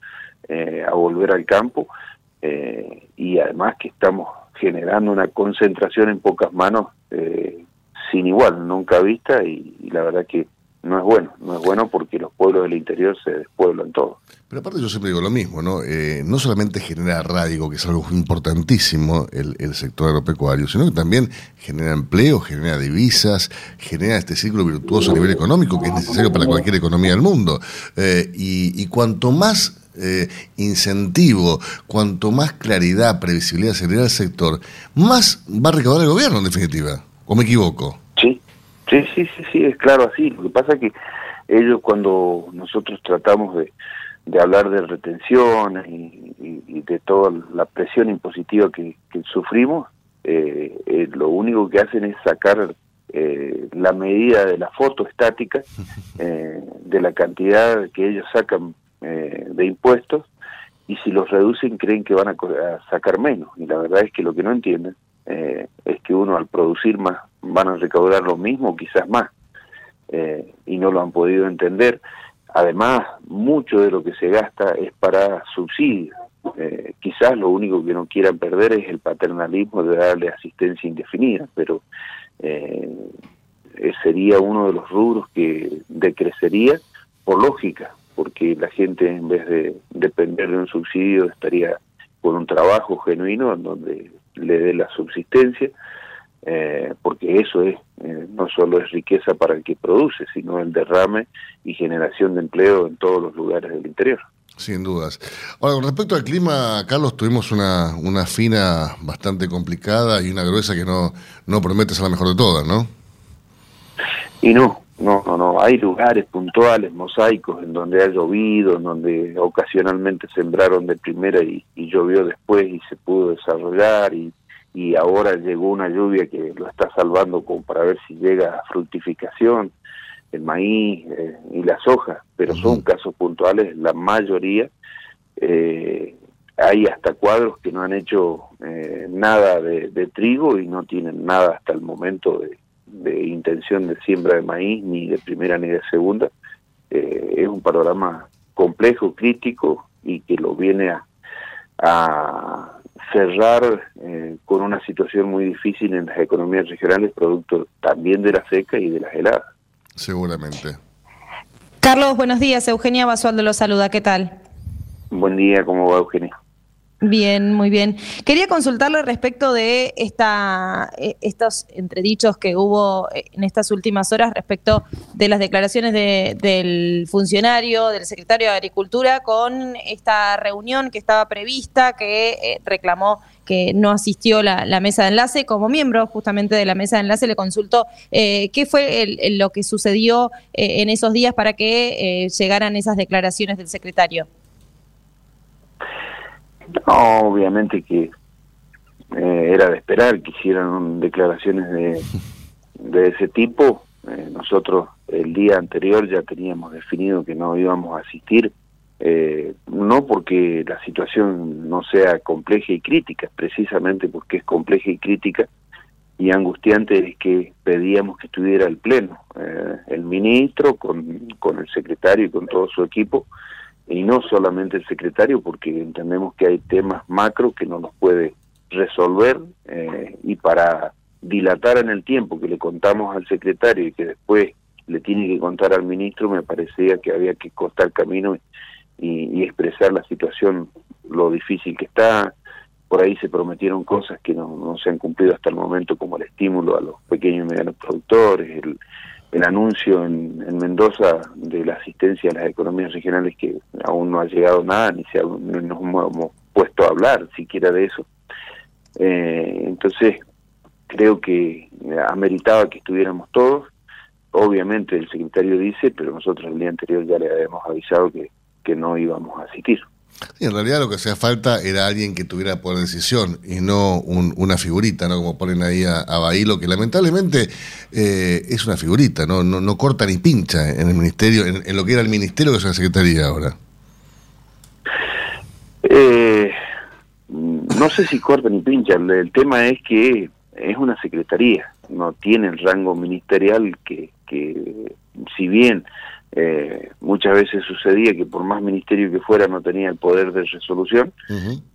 eh, a volver al campo eh, y además que estamos generando una concentración en pocas manos eh, sin igual, nunca vista y, y, la verdad que no es bueno, no es bueno porque los pueblos del interior se despueblan todos. Pero aparte yo siempre digo lo mismo, ¿no? Eh, no solamente genera arraigo, que es algo importantísimo el, el, sector agropecuario, sino que también genera empleo, genera divisas, genera este ciclo virtuoso a nivel económico que es necesario para cualquier economía del mundo. Eh, y, y, cuanto más eh, incentivo, cuanto más claridad, previsibilidad se le da al sector, más va a recaudar el gobierno en definitiva. ¿O me equivoco? Sí, sí, sí, sí, es claro así. Lo que pasa es que ellos cuando nosotros tratamos de de hablar de retenciones y, de toda la presión impositiva que, sufrimos, eh, eh, lo único que hacen es sacar eh, la medida de la foto estática de la cantidad que ellos sacan de impuestos y si los reducen creen que van a, sacar menos y la verdad es que lo que no entienden es que uno al producir más van a recaudar lo mismo quizás más y no lo han podido entender Además, mucho de lo que se gasta es para subsidios. Eh, quizás lo único que no quieran perder es el paternalismo de darle asistencia indefinida, pero eh, sería uno de los rubros que decrecería por lógica, porque la gente en vez de depender de un subsidio estaría con un trabajo genuino en donde le dé la subsistencia eh, porque eso es eh, no solo es riqueza para el que produce, sino el derrame y generación de empleo en todos los lugares del interior. Sin dudas. Ahora, con respecto al clima, Carlos, tuvimos una, una fina bastante complicada y una gruesa que no, no promete ser la mejor de todas, ¿no? Y no, no, no, no. Hay lugares puntuales, mosaicos, en donde ha llovido, en donde ocasionalmente sembraron de primera y, y llovió después y se pudo desarrollar y y ahora llegó una lluvia que lo está salvando como para ver si llega a fructificación el maíz eh, y la soja, pero son casos puntuales, la mayoría. Eh, hay hasta cuadros que no han hecho eh, nada de, trigo y no tienen nada hasta el momento de, intención de siembra de maíz, ni de primera ni de segunda. es un panorama complejo, crítico y que lo viene a cerrar eh, con una situación muy difícil en las economías regionales, producto también de la seca y de las heladas. Seguramente. Carlos, buenos días. Eugenia Basualdo lo saluda. ¿Qué tal? Buen día, ¿cómo va Eugenia? Bien, muy bien. Quería consultarle respecto de esta, eh, estos entredichos que hubo eh, en estas últimas horas respecto de las declaraciones del funcionario, del secretario de Agricultura, con esta reunión que estaba prevista, que eh, reclamó que no asistió la, mesa de enlace. Como miembro justamente de la mesa de enlace le consultó qué fue lo que sucedió en esos días para que llegaran esas declaraciones del secretario. No, obviamente que eh, era de esperar que hicieran declaraciones de, de ese tipo. Eh, nosotros el día anterior ya teníamos definido que no íbamos a asistir, eh, no porque la situación no sea compleja y crítica, precisamente porque es compleja y crítica y angustiante es que pedíamos que estuviera el Pleno, el ministro con, con el secretario y con todo su equipo, y no solamente el secretario, porque entendemos que hay temas macro que no nos puede resolver eh, y para dilatar en el tiempo que le contamos al secretario y que después le tiene que contar al ministro, me parecía que había que cortar camino y, y expresar la situación, lo difícil que está. Por ahí se prometieron cosas que no, no se han cumplido hasta el momento, como el estímulo a los pequeños y medianos productores, el, el anuncio en, Mendoza de la asistencia a las economías regionales que aún no ha llegado nada, ni se nos hemos puesto a hablar siquiera de eso. Eh, entonces, creo que ameritaba que estuviéramos todos. Obviamente el secretario dice, pero nosotros el día anterior ya le habíamos avisado que, que no íbamos a asistir en realidad lo que hacía falta era alguien que tuviera poder de decisión y no una figurita, ¿no? Como ponen ahí a, a Bailo, que lamentablemente eh, es una figurita, ¿no? ¿no? corta ni pincha en el ministerio, en, lo que era el ministerio que es la secretaría ahora. Eh, no sé si corta ni pincha, el, tema es que es una secretaría, no tiene el rango ministerial que, que si bien eh, muchas veces sucedía que por más ministerio que fuera no tenía el poder de resolución,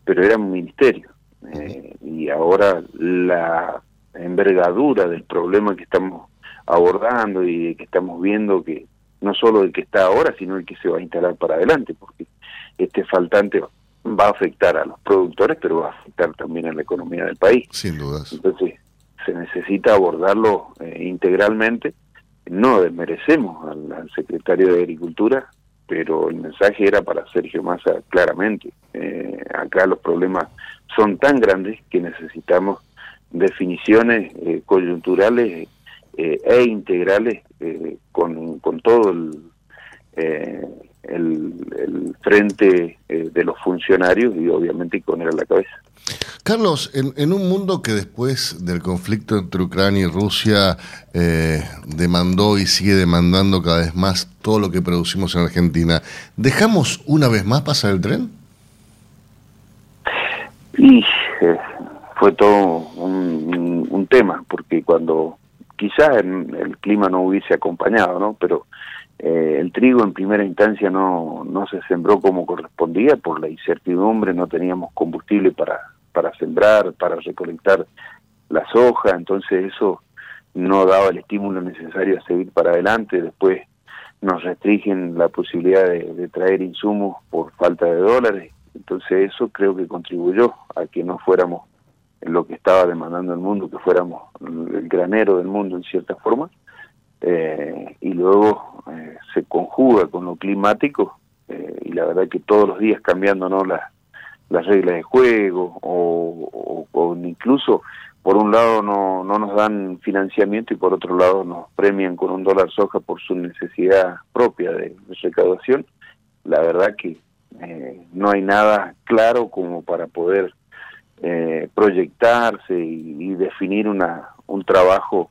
pero era un ministerio. Eh, y ahora la envergadura del problema que estamos abordando y que estamos viendo que, no solo el que está ahora, sino el que se va a instalar para adelante, porque este faltante va a afectar a los productores, pero va a afectar también a la economía del país. Sin dudas. Entonces, se necesita abordarlo eh, integralmente. No desmerecemos al, secretario de Agricultura, pero el mensaje era para Sergio Massa claramente. Eh, acá los problemas son tan grandes que necesitamos definiciones eh, coyunturales eh, e integrales eh, con, con, todo el, eh, el, el, frente de los funcionarios y obviamente con él a la cabeza. Carlos, en, en, un mundo que después del conflicto entre Ucrania y Rusia demandó y sigue demandando cada vez más todo lo que producimos en Argentina, ¿dejamos una vez más pasar el tren? Y fue todo un, un, tema, porque cuando quizás el clima no hubiese acompañado, ¿no? Pero eh, el trigo en primera instancia no, no se sembró como correspondía por la incertidumbre, no teníamos combustible para, para sembrar, para recolectar la soja, entonces eso no daba el estímulo necesario a seguir para adelante, después nos restringen la posibilidad de, de traer insumos por falta de dólares, entonces eso creo que contribuyó a que no fuéramos lo que estaba demandando el mundo, que fuéramos el granero del mundo en cierta forma, eh, y luego eh, se conjuga con lo climático, eh, y la verdad que todos los días cambiando ¿no? las, las reglas de juego, o, o, incluso por un lado no, no nos dan financiamiento y por otro lado nos premian con un dólar soja por su necesidad propia de, recaudación, la verdad que no hay nada claro como para poder eh, proyectarse y, y, definir una, un trabajo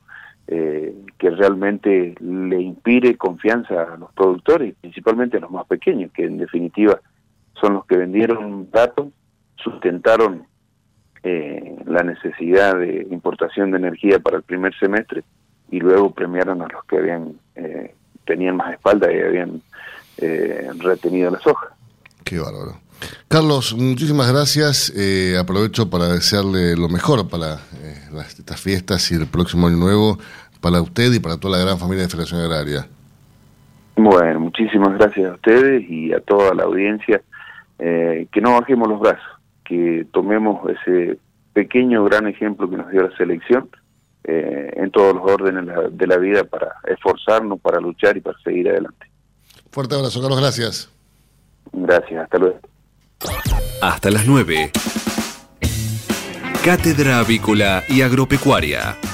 eh, que realmente le inspire confianza a los productores, principalmente a los más pequeños, que en definitiva son los que vendieron datos, sustentaron eh, la necesidad de importación de energía para el primer semestre y luego premiaron a los que habían eh, tenían más espalda y habían eh, retenido la soja. Qué bárbaro. Carlos, muchísimas gracias. Eh, aprovecho para desearle lo mejor para eh, las, estas fiestas y el próximo año nuevo para usted y para toda la gran familia de Federación Agraria. Bueno, muchísimas gracias a ustedes y a toda la audiencia. Eh, que no bajemos los brazos, que tomemos ese pequeño gran ejemplo que nos dio la selección eh, en todos los órdenes de la, de la vida para esforzarnos, para luchar y para seguir adelante. Fuerte abrazo, Carlos, gracias. Gracias, hasta luego. Hasta las 9. Cátedra Avícola y Agropecuaria,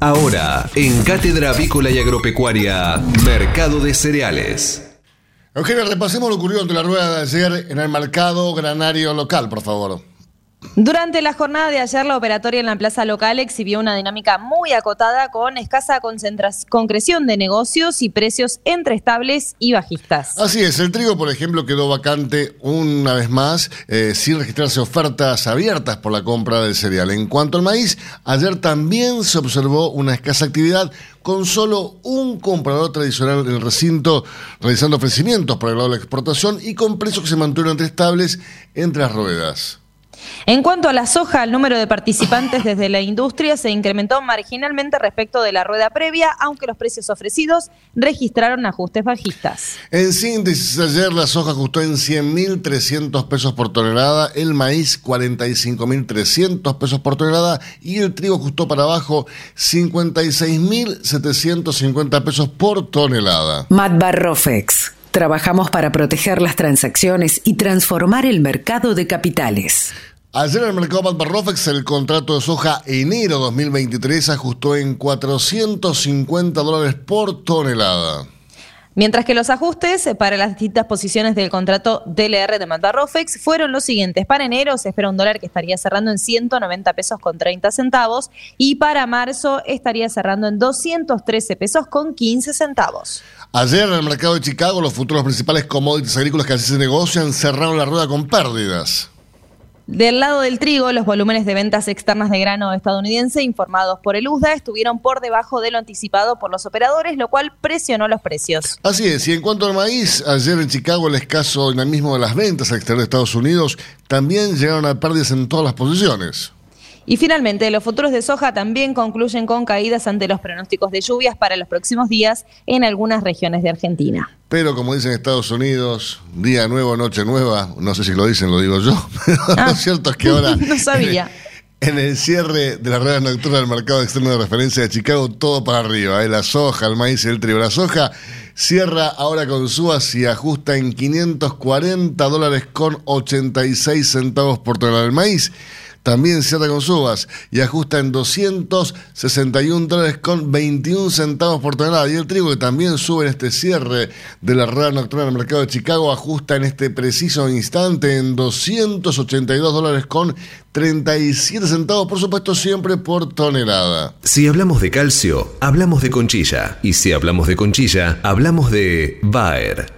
Ahora, en Cátedra Avícola y Agropecuaria, Mercado de Cereales. Eugenio, repasemos lo ocurrido ante la rueda de ayer en el mercado granario local, por favor. Durante la jornada de ayer, la operatoria en la plaza local exhibió una dinámica muy acotada con escasa concreción de negocios y precios entre estables y bajistas. Así es, el trigo, por ejemplo, quedó vacante una vez más, eh, sin registrarse ofertas abiertas por la compra del cereal. En cuanto al maíz, ayer también se observó una escasa actividad con solo un comprador tradicional en el recinto realizando ofrecimientos para el lado de la exportación y con precios que se mantuvieron entre estables entre las ruedas. En cuanto a la soja, el número de participantes desde la industria se incrementó marginalmente respecto de la rueda previa, aunque los precios ofrecidos registraron ajustes bajistas. En síntesis, ayer la soja ajustó en 100.300 pesos por tonelada, el maíz 45.300 pesos por tonelada y el trigo ajustó para abajo 56.750 pesos por tonelada. Matbarrofex. Trabajamos para proteger las transacciones y transformar el mercado de capitales. Ayer en el mercado Barrofex el contrato de soja enero 2023 ajustó en 450 dólares por tonelada. Mientras que los ajustes para las distintas posiciones del contrato DLR de Matarrofex fueron los siguientes. Para enero se espera un dólar que estaría cerrando en 190 pesos con 30 centavos y para marzo estaría cerrando en 213 pesos con 15 centavos. Ayer en el mercado de Chicago los futuros principales commodities agrícolas que así se negocian cerraron la rueda con pérdidas. Del lado del trigo, los volúmenes de ventas externas de grano estadounidense informados por el USDA estuvieron por debajo de lo anticipado por los operadores, lo cual presionó los precios. Así es, y en cuanto al maíz, ayer en Chicago el escaso dinamismo de las ventas al exterior de Estados Unidos también llegaron a pérdidas en todas las posiciones. Y finalmente, los futuros de soja también concluyen con caídas ante los pronósticos de lluvias para los próximos días en algunas regiones de Argentina. Pero como dicen Estados Unidos, día nuevo, noche nueva, no sé si lo dicen, lo digo yo, Ah. lo cierto es que ahora... no sabía. En el cierre de la rueda nocturna del mercado externo de referencia de Chicago, todo para arriba. ¿eh? La soja, el maíz y el trigo. La soja cierra ahora con subas y ajusta en 540 dólares con 86 centavos por tonelada. El maíz también cierra con subas y ajusta en 261 dólares con 21 centavos por tonelada. Y el trigo que también sube en este cierre de la rueda nocturna del mercado de Chicago ajusta en este preciso instante en 282 dólares con 37 centavos, por supuesto siempre por tonelada. Si hablamos de calcio, hablamos de conchilla. Y si hablamos de conchilla, hablamos de Bayer.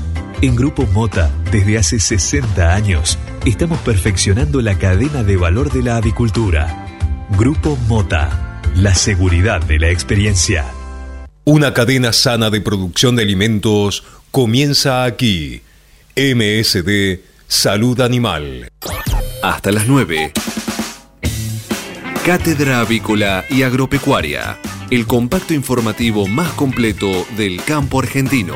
En Grupo Mota, desde hace 60 años, estamos perfeccionando la cadena de valor de la avicultura. Grupo Mota, la seguridad de la experiencia. Una cadena sana de producción de alimentos comienza aquí. MSD Salud Animal. Hasta las 9. Cátedra Avícola y Agropecuaria. El compacto informativo más completo del campo argentino.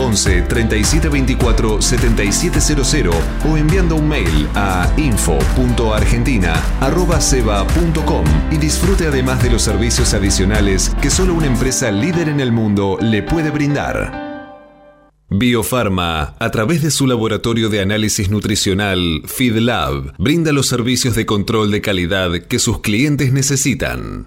11 37 24 7700 o enviando un mail a info.argentina.ceba.com y disfrute además de los servicios adicionales que solo una empresa líder en el mundo le puede brindar. Biofarma, a través de su laboratorio de análisis nutricional FeedLab, brinda los servicios de control de calidad que sus clientes necesitan.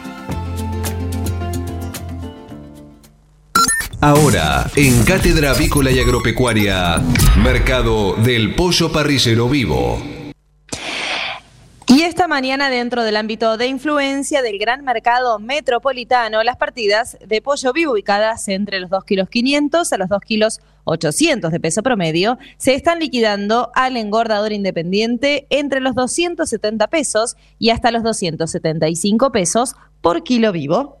Ahora, en Cátedra Avícola y Agropecuaria, Mercado del Pollo Parrillero Vivo. Y esta mañana, dentro del ámbito de influencia del gran mercado metropolitano, las partidas de pollo vivo ubicadas entre los 2 kilos 500 a los 2 kilos 800 de peso promedio se están liquidando al engordador independiente entre los 270 pesos y hasta los 275 pesos por kilo vivo.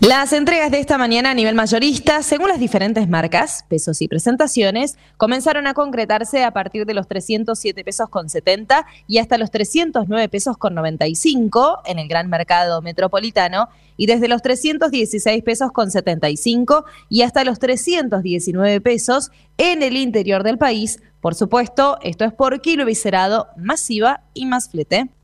Las entregas de esta mañana a nivel mayorista, según las diferentes marcas, pesos y presentaciones, comenzaron a concretarse a partir de los 307 pesos con 70 y hasta los 309 pesos con 95 en el gran mercado metropolitano y desde los 316 pesos con 75 y hasta los 319 pesos en el interior del país. Por supuesto, esto es por kilo viscerado, masiva y más flete.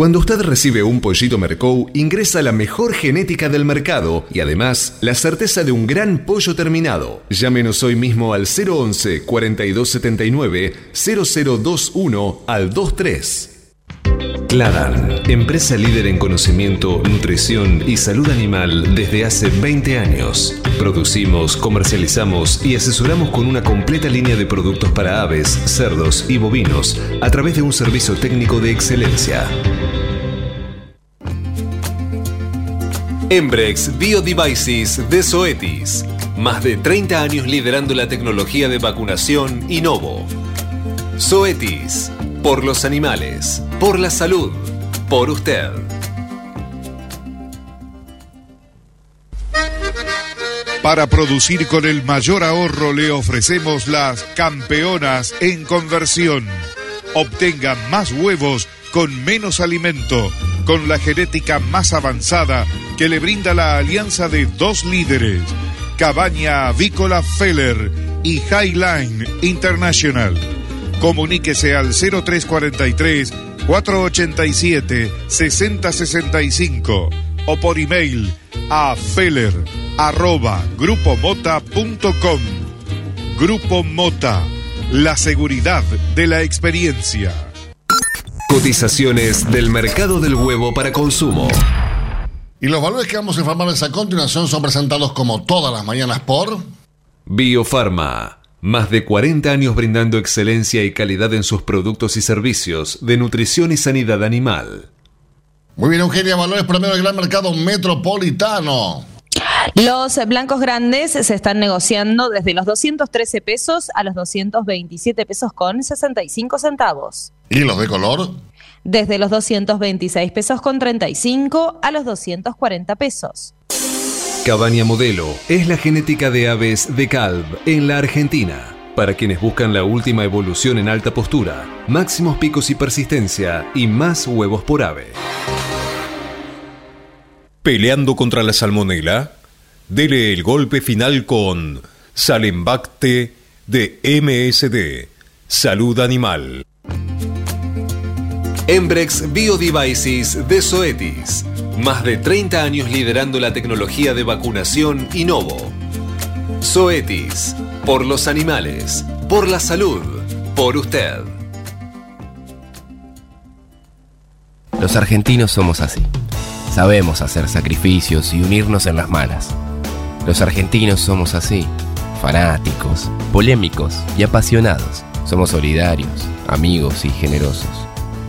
Cuando usted recibe un pollito Mercou, ingresa la mejor genética del mercado y además la certeza de un gran pollo terminado. Llámenos hoy mismo al 011 4279 0021 al 23. Cladan, empresa líder en conocimiento, nutrición y salud animal desde hace 20 años. Producimos, comercializamos y asesoramos con una completa línea de productos para aves, cerdos y bovinos a través de un servicio técnico de excelencia. Embrex Biodevices de Zoetis. Más de 30 años liderando la tecnología de vacunación Innovo. Zoetis. Por los animales. Por la salud. Por usted. Para producir con el mayor ahorro le ofrecemos las campeonas en conversión. Obtenga más huevos con menos alimento, con la genética más avanzada que le brinda la alianza de dos líderes, Cabaña Avícola Feller y Highline International. Comuníquese al 0343 487 6065 o por email a feller arroba grupomota.com. Grupo Mota, la seguridad de la experiencia. Cotizaciones del mercado del huevo para consumo. Y los valores que vamos a informarles a continuación son presentados como todas las mañanas por Biofarma. Más de 40 años brindando excelencia y calidad en sus productos y servicios de nutrición y sanidad animal. Muy bien, Eugenia, valores promedio del gran mercado metropolitano. Los blancos grandes se están negociando desde los 213 pesos a los 227 pesos con 65 centavos. ¿Y los de color? Desde los 226 pesos con 35 a los 240 pesos. Cabaña Modelo es la genética de aves de Calv en la Argentina. Para quienes buscan la última evolución en alta postura, máximos picos y persistencia y más huevos por ave. Peleando contra la salmonela, dele el golpe final con Salembacte de MSD, Salud Animal. Embrex Biodevices de Zoetis. Más de 30 años liderando la tecnología de vacunación Innovo. Zoetis. Por los animales. Por la salud. Por usted. Los argentinos somos así. Sabemos hacer sacrificios y unirnos en las malas. Los argentinos somos así. Fanáticos, polémicos y apasionados. Somos solidarios, amigos y generosos.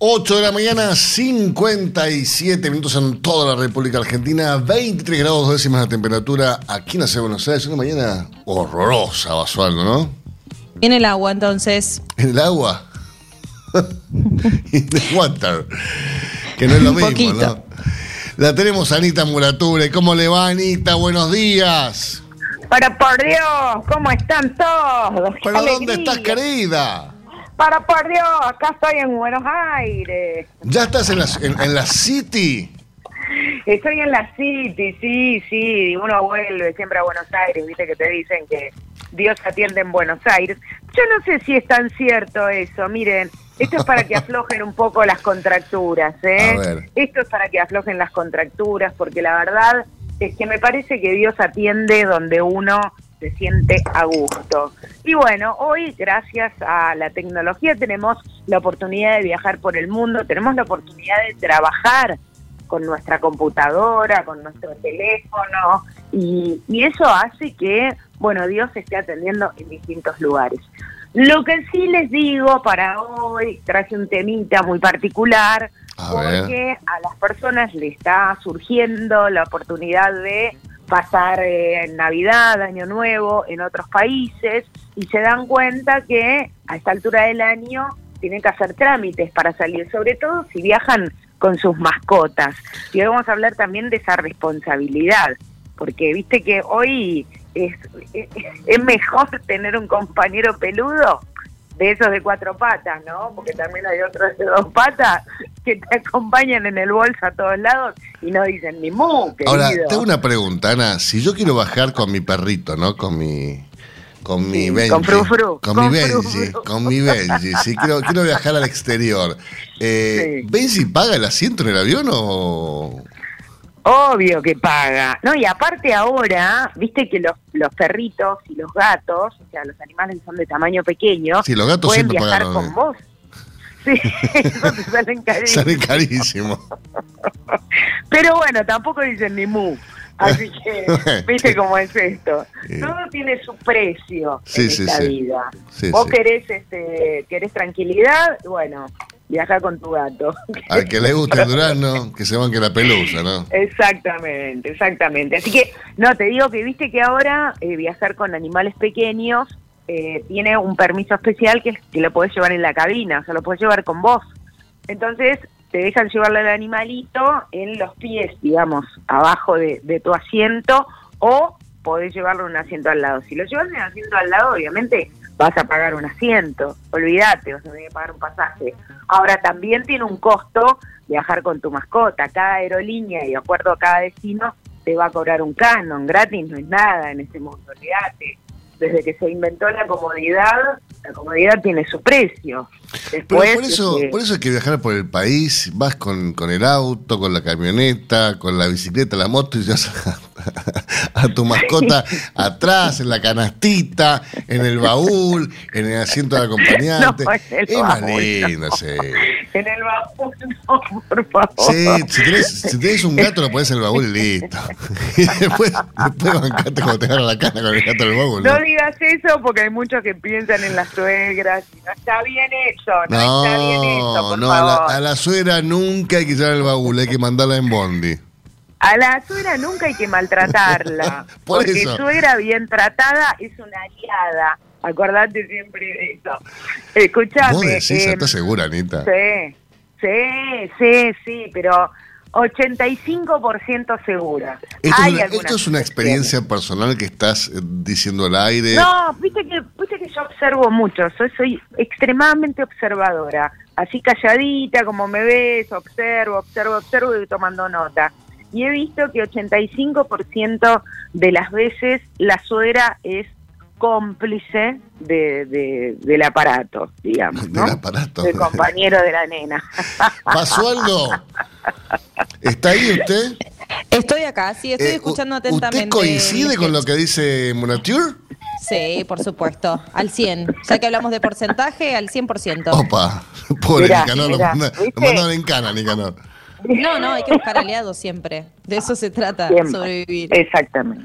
Ocho de la mañana, 57 minutos en toda la República Argentina, 23 grados dos décimas de temperatura aquí en la ciudad de Buenos Aires. Una mañana horrorosa, Basualdo, ¿no? En el agua, entonces. ¿En el agua? In the water. Que no es lo mismo, poquito. ¿no? La tenemos a Anita Murature. ¿Cómo le va, Anita? Buenos días. Pero por Dios, ¿cómo están todos? ¡Qué ¿Pero dónde alegría! estás, querida? Pero por Dios, acá estoy en Buenos Aires. ¿Ya estás en la, en- en la City? Estoy en la City, sí, sí. Uno vuelve siempre a Buenos Aires, viste que te dicen que Dios atiende en Buenos Aires. Yo no sé si es tan cierto eso. Miren, esto es para que aflojen un poco las contracturas, ¿eh? Esto es para que aflojen las contracturas, porque la verdad es que me parece que Dios atiende donde uno se siente a gusto. Y bueno, hoy gracias a la tecnología tenemos la oportunidad de viajar por el mundo, tenemos la oportunidad de trabajar con nuestra computadora, con nuestro teléfono, y, y eso hace que, bueno, Dios esté atendiendo en distintos lugares. Lo que sí les digo para hoy, traje un temita muy particular, A ver. porque a las personas le está surgiendo la oportunidad de pasar eh, Navidad, Año Nuevo en otros países y se dan cuenta que a esta altura del año tienen que hacer trámites para salir, sobre todo si viajan con sus mascotas. Y hoy vamos a hablar también de esa responsabilidad, porque viste que hoy es, mejor tener un compañero peludo de esos de cuatro patas, ¿no? Porque también hay otros de dos patas que te acompañan en el bolso a todos lados y no dicen ni mu, querido. Ahora, tengo una pregunta, Ana. Si yo quiero bajar con mi perrito, ¿no? Con mi. Con mi Benji. con Frufru, Con, con mi Benji. Con mi Benji. Si quiero, quiero viajar al exterior. Eh, ¿Benji paga el asiento en el avión o.? Obvio que paga. No, y aparte ahora, viste que los, los perritos y los gatos, o sea, los animales que son de tamaño pequeño, Sí, los gatos pueden viajar pagaron, con eh. vos. Sí, te salen carísimos. Sale carísimo. Pero bueno, tampoco dicen ni mu. Así que, viste cómo es esto. Todo tiene su precio Sí, en sí, esta sí. vida. Sí, Vos querés, este, querés tranquilidad, bueno, viaja con tu gato. Al que le guste el durazno, que se banque la pelusa, ¿no? Exactamente, exactamente. Así que, no, te digo que viste que ahora eh, viajar con animales pequeños eh, tiene un permiso especial que es que lo podés llevar en la cabina, o sea, lo podés llevar con vos. Entonces, te dejan llevarle al animalito en los pies, digamos, abajo de, de tu asiento, o podés llevarlo en un asiento al lado. Si lo llevas en un asiento al lado, obviamente vas a pagar un asiento, olvídate, vas a tener que pagar un pasaje. Ahora, también tiene un costo viajar con tu mascota. Cada aerolínea, y de acuerdo a cada destino, te va a cobrar un canon. Gratis no es nada en este mundo, olvídate. Desde que se inventó la comodidad, la comodidad tiene su precio. Pero por eso, este, por eso hay que viajar por el país, vas con, con el auto, con la camioneta, con la bicicleta, la moto y llevas a, a tu mascota atrás, en la canastita, en el baúl, en el asiento del acompañante. No, es más baúl, lindo, no. sí. en el baúl, no, por favor. Sí, si tenés, si tenés un gato lo pones en el baúl y listo. Y después, después bancate cuando te agarra la cana con el gato en el baúl. No ¿no? digas eso porque hay muchos que piensan en las suegras y no está bien eso, no, está bien eso, No, por no, a la, a la suegra nunca hay que llevar el baúl, hay que mandarla en bondi. A la suegra nunca hay que maltratarla, Por porque eso. suegra bien tratada es una aliada. Acordate siempre de eso. Escuchame. ¿Vos decís, eh, estás segura, Anita? Sí, sí, sí, sí, pero 85% segura. Esto, es una, algunas esto es una experiencia personal que estás eh, diciendo al aire. No, viste que, viste que yo observo mucho, soy, soy extremadamente observadora, así calladita, como me ves, observo, observo, observo y tomando nota. Y he visto que 85% de las veces la suegra es cómplice de, de- del aparato, digamos, ¿no? Del aparato. Del compañero de la nena. Pasualdo, ¿está ahí usted? Estoy acá, sí, estoy Eh, escuchando atentamente. ¿Usted coincide con lo que dice Monature? Sí, por supuesto, al 100. Ya que hablamos de porcentaje, al 100%. Opa, pobre Mirá, Nicanor, lo, mandaron en cana, Nicanor. No, no, hay que buscar aliados siempre. De eso se trata, Siempre. sobrevivir. Exactamente.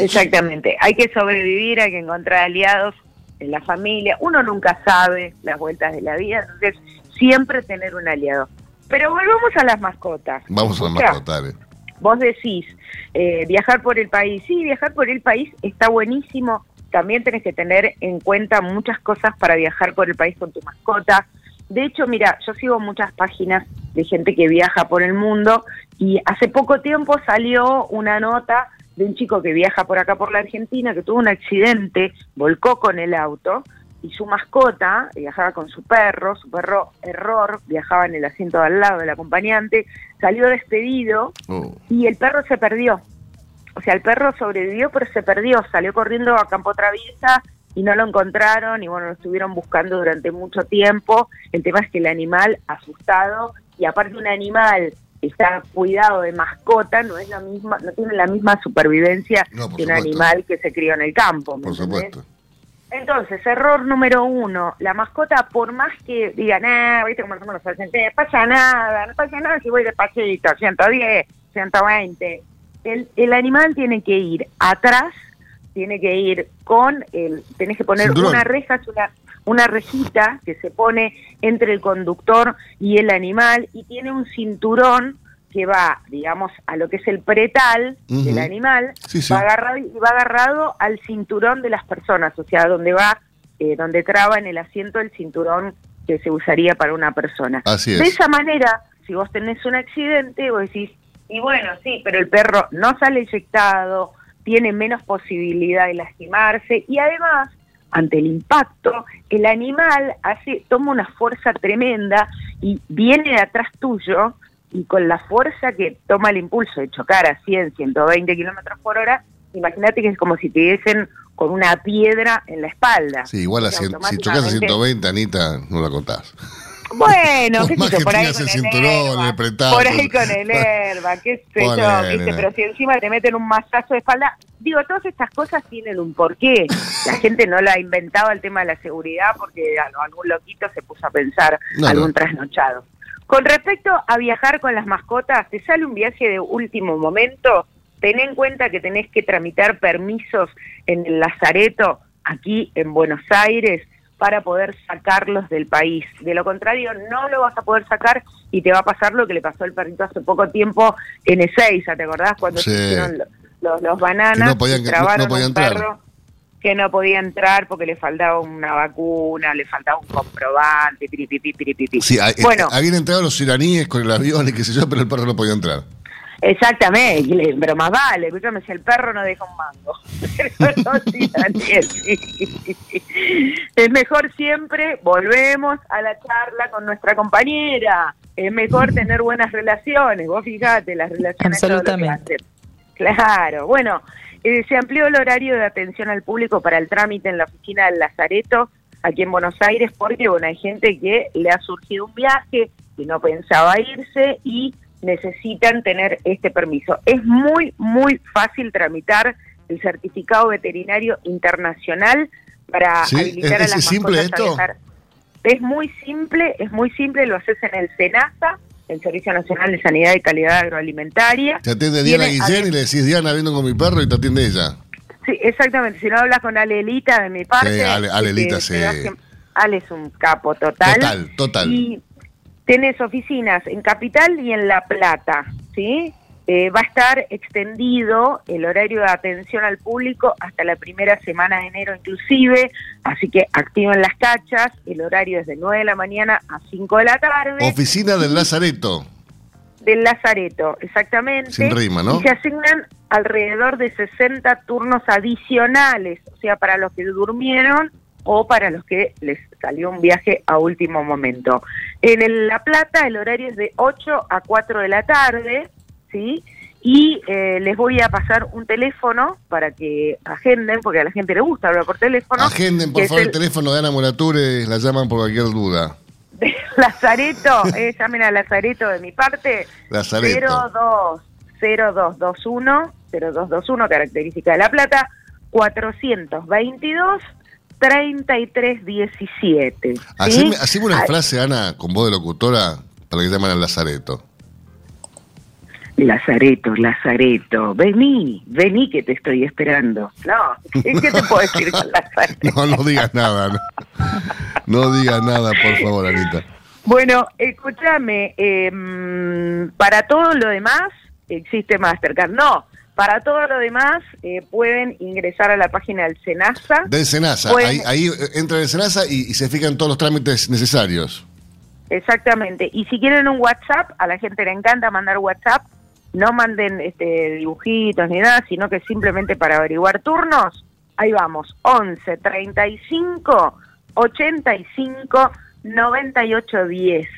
Exactamente. Hay que sobrevivir, hay que encontrar aliados en la familia. Uno nunca sabe las vueltas de la vida, entonces siempre tener un aliado. Pero volvamos a las mascotas. Vamos a la Escuchá, mascota, dale. Vos decís, eh, viajar por el país. Sí, viajar por el país está buenísimo. También tenés que tener en cuenta muchas cosas para viajar por el país con tu mascota. De hecho, mira, yo sigo muchas páginas de gente que viaja por el mundo y hace poco tiempo salió una nota de un chico que viaja por acá por la Argentina que tuvo un accidente, volcó con el auto y su mascota viajaba con su perro, su perro error, viajaba en el asiento de al lado del acompañante, salió despedido Oh. y el perro se perdió. O sea, el perro sobrevivió, pero se perdió. Salió corriendo a campo traviesa y no lo encontraron y bueno, lo estuvieron buscando durante mucho tiempo. El tema es que el animal asustado y aparte un animal que está cuidado de mascota no es la misma, no tiene la misma supervivencia No, que un animal que se crió en el campo. ¿me Por entendés? supuesto. Entonces, error número uno, la mascota, por más que digan, ah, viste cómo somos los argentinos, pasa nada, no pasa nada si voy despacito, 110, 120. El, el animal tiene que ir atrás, tiene que ir con el, tenés que poner Cinturón. una reja, es una, una rejita que se pone entre el conductor y el animal y tiene un cinturón que va, digamos, a lo que es el pretal del animal, Sí, sí. Va, agarrado, y va agarrado al cinturón de las personas, o sea, donde va, eh, donde traba en el asiento el cinturón que se usaría para una persona. Así es. De esa manera, si vos tenés un accidente, vos decís, y bueno, sí, pero el perro no sale eyectado, tiene menos posibilidad de lastimarse y además, ante el impacto, el animal hace, toma una fuerza tremenda y viene de atrás tuyo y con la fuerza que toma el impulso de chocar a 100, 120 kilómetros por hora, imagínate que es como si te diesen con una piedra en la espalda. Sí, igual a Y cien- si chocas a automáticamente- 120, Anita, no la contás. Bueno, qué sé yo, por ahí con el cinturón, el. Por ahí con el herba, qué sé yo, ¿viste? pero si encima te meten un masazo de espalda, digo, todas estas cosas tienen un porqué. La gente no la ha inventado el tema de la seguridad porque algún loquito se puso a pensar, No, no. algún trasnochado. Con respecto a viajar con las mascotas, te sale un viaje de último momento, ten en cuenta que tenés que tramitar permisos en el Lazareto, aquí en Buenos Aires, para poder sacarlos del país. De lo contrario, no lo vas a poder sacar y te va a pasar lo que le pasó al perrito hace poco tiempo en Ezeiza, ¿te acordás? Cuando se Sí. hicieron lo- los, los bananas Que no podían- no- no podía un entrar. perro que no podía entrar porque le faltaba una vacuna, le faltaba un comprobante, piripipi, piripipi. Sí, a- bueno, eh, habían entrado los iraníes con el avión y qué sé yo, pero el perro no podía entrar. Exactamente, pero más vale, escúchame, si el perro no deja un mango. Pero no, sí, Daniel, sí. Es mejor siempre, volvemos a la charla con nuestra compañera, es mejor tener buenas relaciones, vos fijate, las relaciones... Absolutamente. Claro, bueno, eh, se amplió el horario de atención al público para el trámite en la oficina del Lazareto, aquí en Buenos Aires, porque bueno, hay gente que le ha surgido un viaje, que no pensaba irse y necesitan tener este permiso. Es muy, muy fácil tramitar el certificado veterinario internacional para ¿Sí? habilitar ¿Es- a las es simple esto? a viajar. Es muy simple, es muy simple, lo haces en el SENASA, el Servicio Nacional de Sanidad y Calidad Agroalimentaria. Te atiende Diana Guillén y le decís, Diana, viendo con mi perro y te atiende ella. Sí, exactamente. Si no hablas con Alelita de mi parte. Sí, Ale- Alelita, sí. hace- Ale es un capo total. Total, total. Y tenés oficinas en Capital y en La Plata, ¿sí? Eh, va a estar extendido el horario de atención al público hasta la primera semana de enero inclusive, así que activen las cachas, el horario es de 9 de la mañana a 5 de la tarde. Oficina del Lazareto. Del Lazareto, exactamente. Sin rima, ¿no? Y se asignan alrededor de 60 turnos adicionales, o sea, para los que durmieron o para los que les salió un viaje a último momento. En el La Plata el horario es de 8 a 4 de la tarde, ¿sí? Y eh, les voy a pasar un teléfono para que agenden, porque a la gente le gusta hablar por teléfono. Agenden, por favor, el el- teléfono de Ana Morature, la llaman por cualquier duda. Lazareto, eh, llamen a Lazareto de mi parte. Lazareto. 02 0221 0221 característica de La Plata 422 3317 ¿sí? Haceme, haceme una Ay, frase, Ana, con voz de locutora, para que llamen al Lazareto. Lazareto, Lazareto, vení, vení que te estoy esperando. No, ¿qué, te puedo decir con Lazareto? No, no digas nada, no. No digas nada, por favor, Anita. Bueno, escúchame, em, para todo lo demás existe Mastercard. No, para todo lo demás eh, pueden ingresar a la página del SENASA. Del Senasa. Pueden- Ahí, ahí entra el Senasa y, y se fijan todos los trámites necesarios. Exactamente. Y si quieren un WhatsApp, a la gente le encanta mandar WhatsApp. No manden este, dibujitos ni nada, sino que simplemente para averiguar turnos. Ahí vamos, 11 35 85 98 10.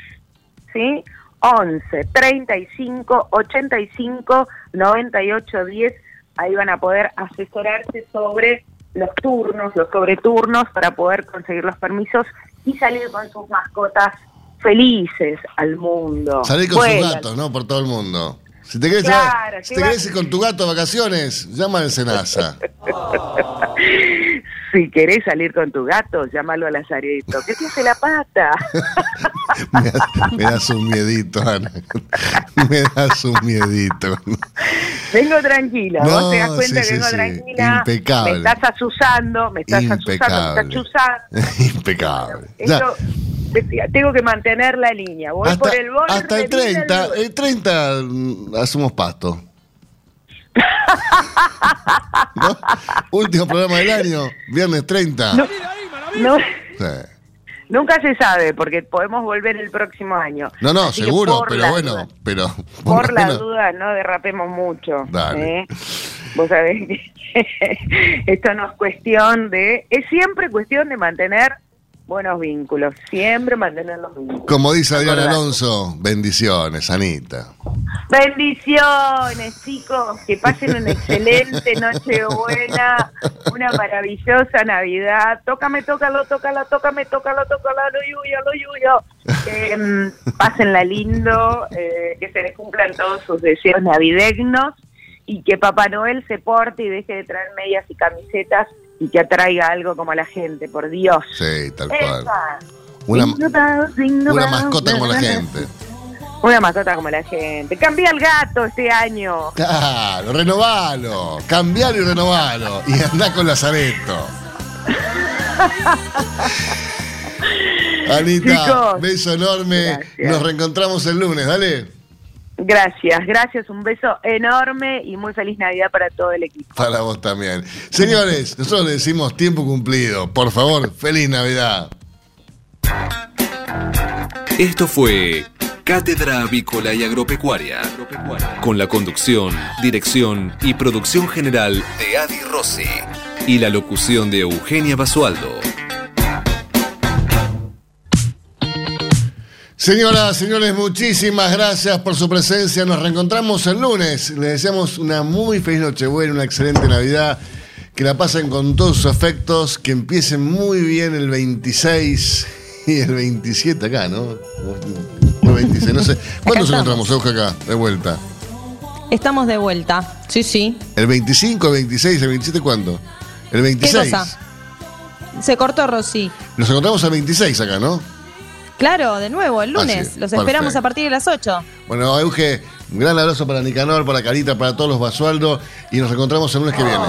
¿Sí? 11 35 85 98 10. Ahí van a poder asesorarse sobre los turnos, los sobreturnos para poder conseguir los permisos y salir con sus mascotas felices al mundo. Salir con Vuelan. sus gatos, ¿no? Por todo el mundo. Si te querés, Claro, si te va- querés ir con tu gato a vacaciones, llama al Senasa. Si querés salir con tu gato, llámalo a Lazareto. ¿Qué te hace la pata? Me das, me das un miedito, Ana. Me das un miedito. Vengo tranquila, No, vos te das cuenta sí, que vengo sí, tranquila. Impecable. Me estás asusando, me estás Impecable. asusando, me estás chuzando. Impecable. Esto tengo que mantener la línea. Voy Hasta, por el borde hasta el de vida 30, del- el 30 mm, hacemos pasto. ¿No? Último programa del año, viernes 30. No, no- Sí. nunca se sabe, porque podemos volver el próximo año. No, no, Así seguro, pero bueno, duda- pero Por la bueno, duda, no derrapemos mucho. Dale. ¿eh? Vos sabés que esto no es cuestión de... Es siempre cuestión de mantener buenos vínculos. Siempre mantener los vínculos. Como dice Adrián. Alonso, bendiciones, Anita. Bendiciones, chicos. Que pasen una excelente noche buena, una maravillosa Navidad. Tócame, tócalo, tócalo, tócame, tócalo, tócalo, lo yuyo, lo yuyo. Mm, pásenla lindo, eh, que se les cumplan todos sus deseos navideños y que Papá Noel se porte y deje de traer medias y camisetas y que atraiga algo como la gente, por Dios. Sí, tal cual. Esa. Una, una mascota como la gente. Una mascota como la gente. Cambia el gato este año. Claro, renovalo, cambialo y renovalo. Y andá con Lazareto. Anita, Chicos, beso enorme. gracias. Nos reencontramos el lunes, dale. Gracias, gracias. Un beso enorme y muy feliz Navidad para todo el equipo. Para vos también. Señores, nosotros le decimos tiempo cumplido. Por favor, feliz Navidad. Esto fue Cátedra Avícola y Agropecuaria, con la conducción, dirección y producción general de Adi Rossi y la locución de Eugenia Basualdo. Señoras, señores, muchísimas gracias por su presencia. Nos reencontramos el lunes. Les deseamos una muy feliz Nochebuena, una excelente Navidad. Que la pasen con todos sus afectos. Que empiecen muy bien el 26 y el 27 acá, ¿no? El 26, no sé. ¿Cuándo nos encontramos, Euge, acá? De vuelta. Estamos de vuelta. Sí, sí. ¿El 25, el 26, el 27 cuándo? El ¿Qué 26. cosa? Se cortó Rosy. Nos encontramos el 26 acá, ¿no? Claro, de nuevo, el lunes. Los esperamos perfecto. a partir de las 8. Bueno, Euge, un gran abrazo para Nicanor, para Carita, para todos los Basualdo. Y nos reencontramos el lunes que viene.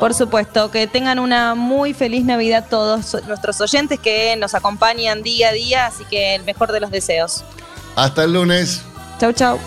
Por supuesto, que tengan una muy feliz Navidad todos nuestros oyentes que nos acompañan día a día, así que el mejor de los deseos. Hasta el lunes. Chau, chau.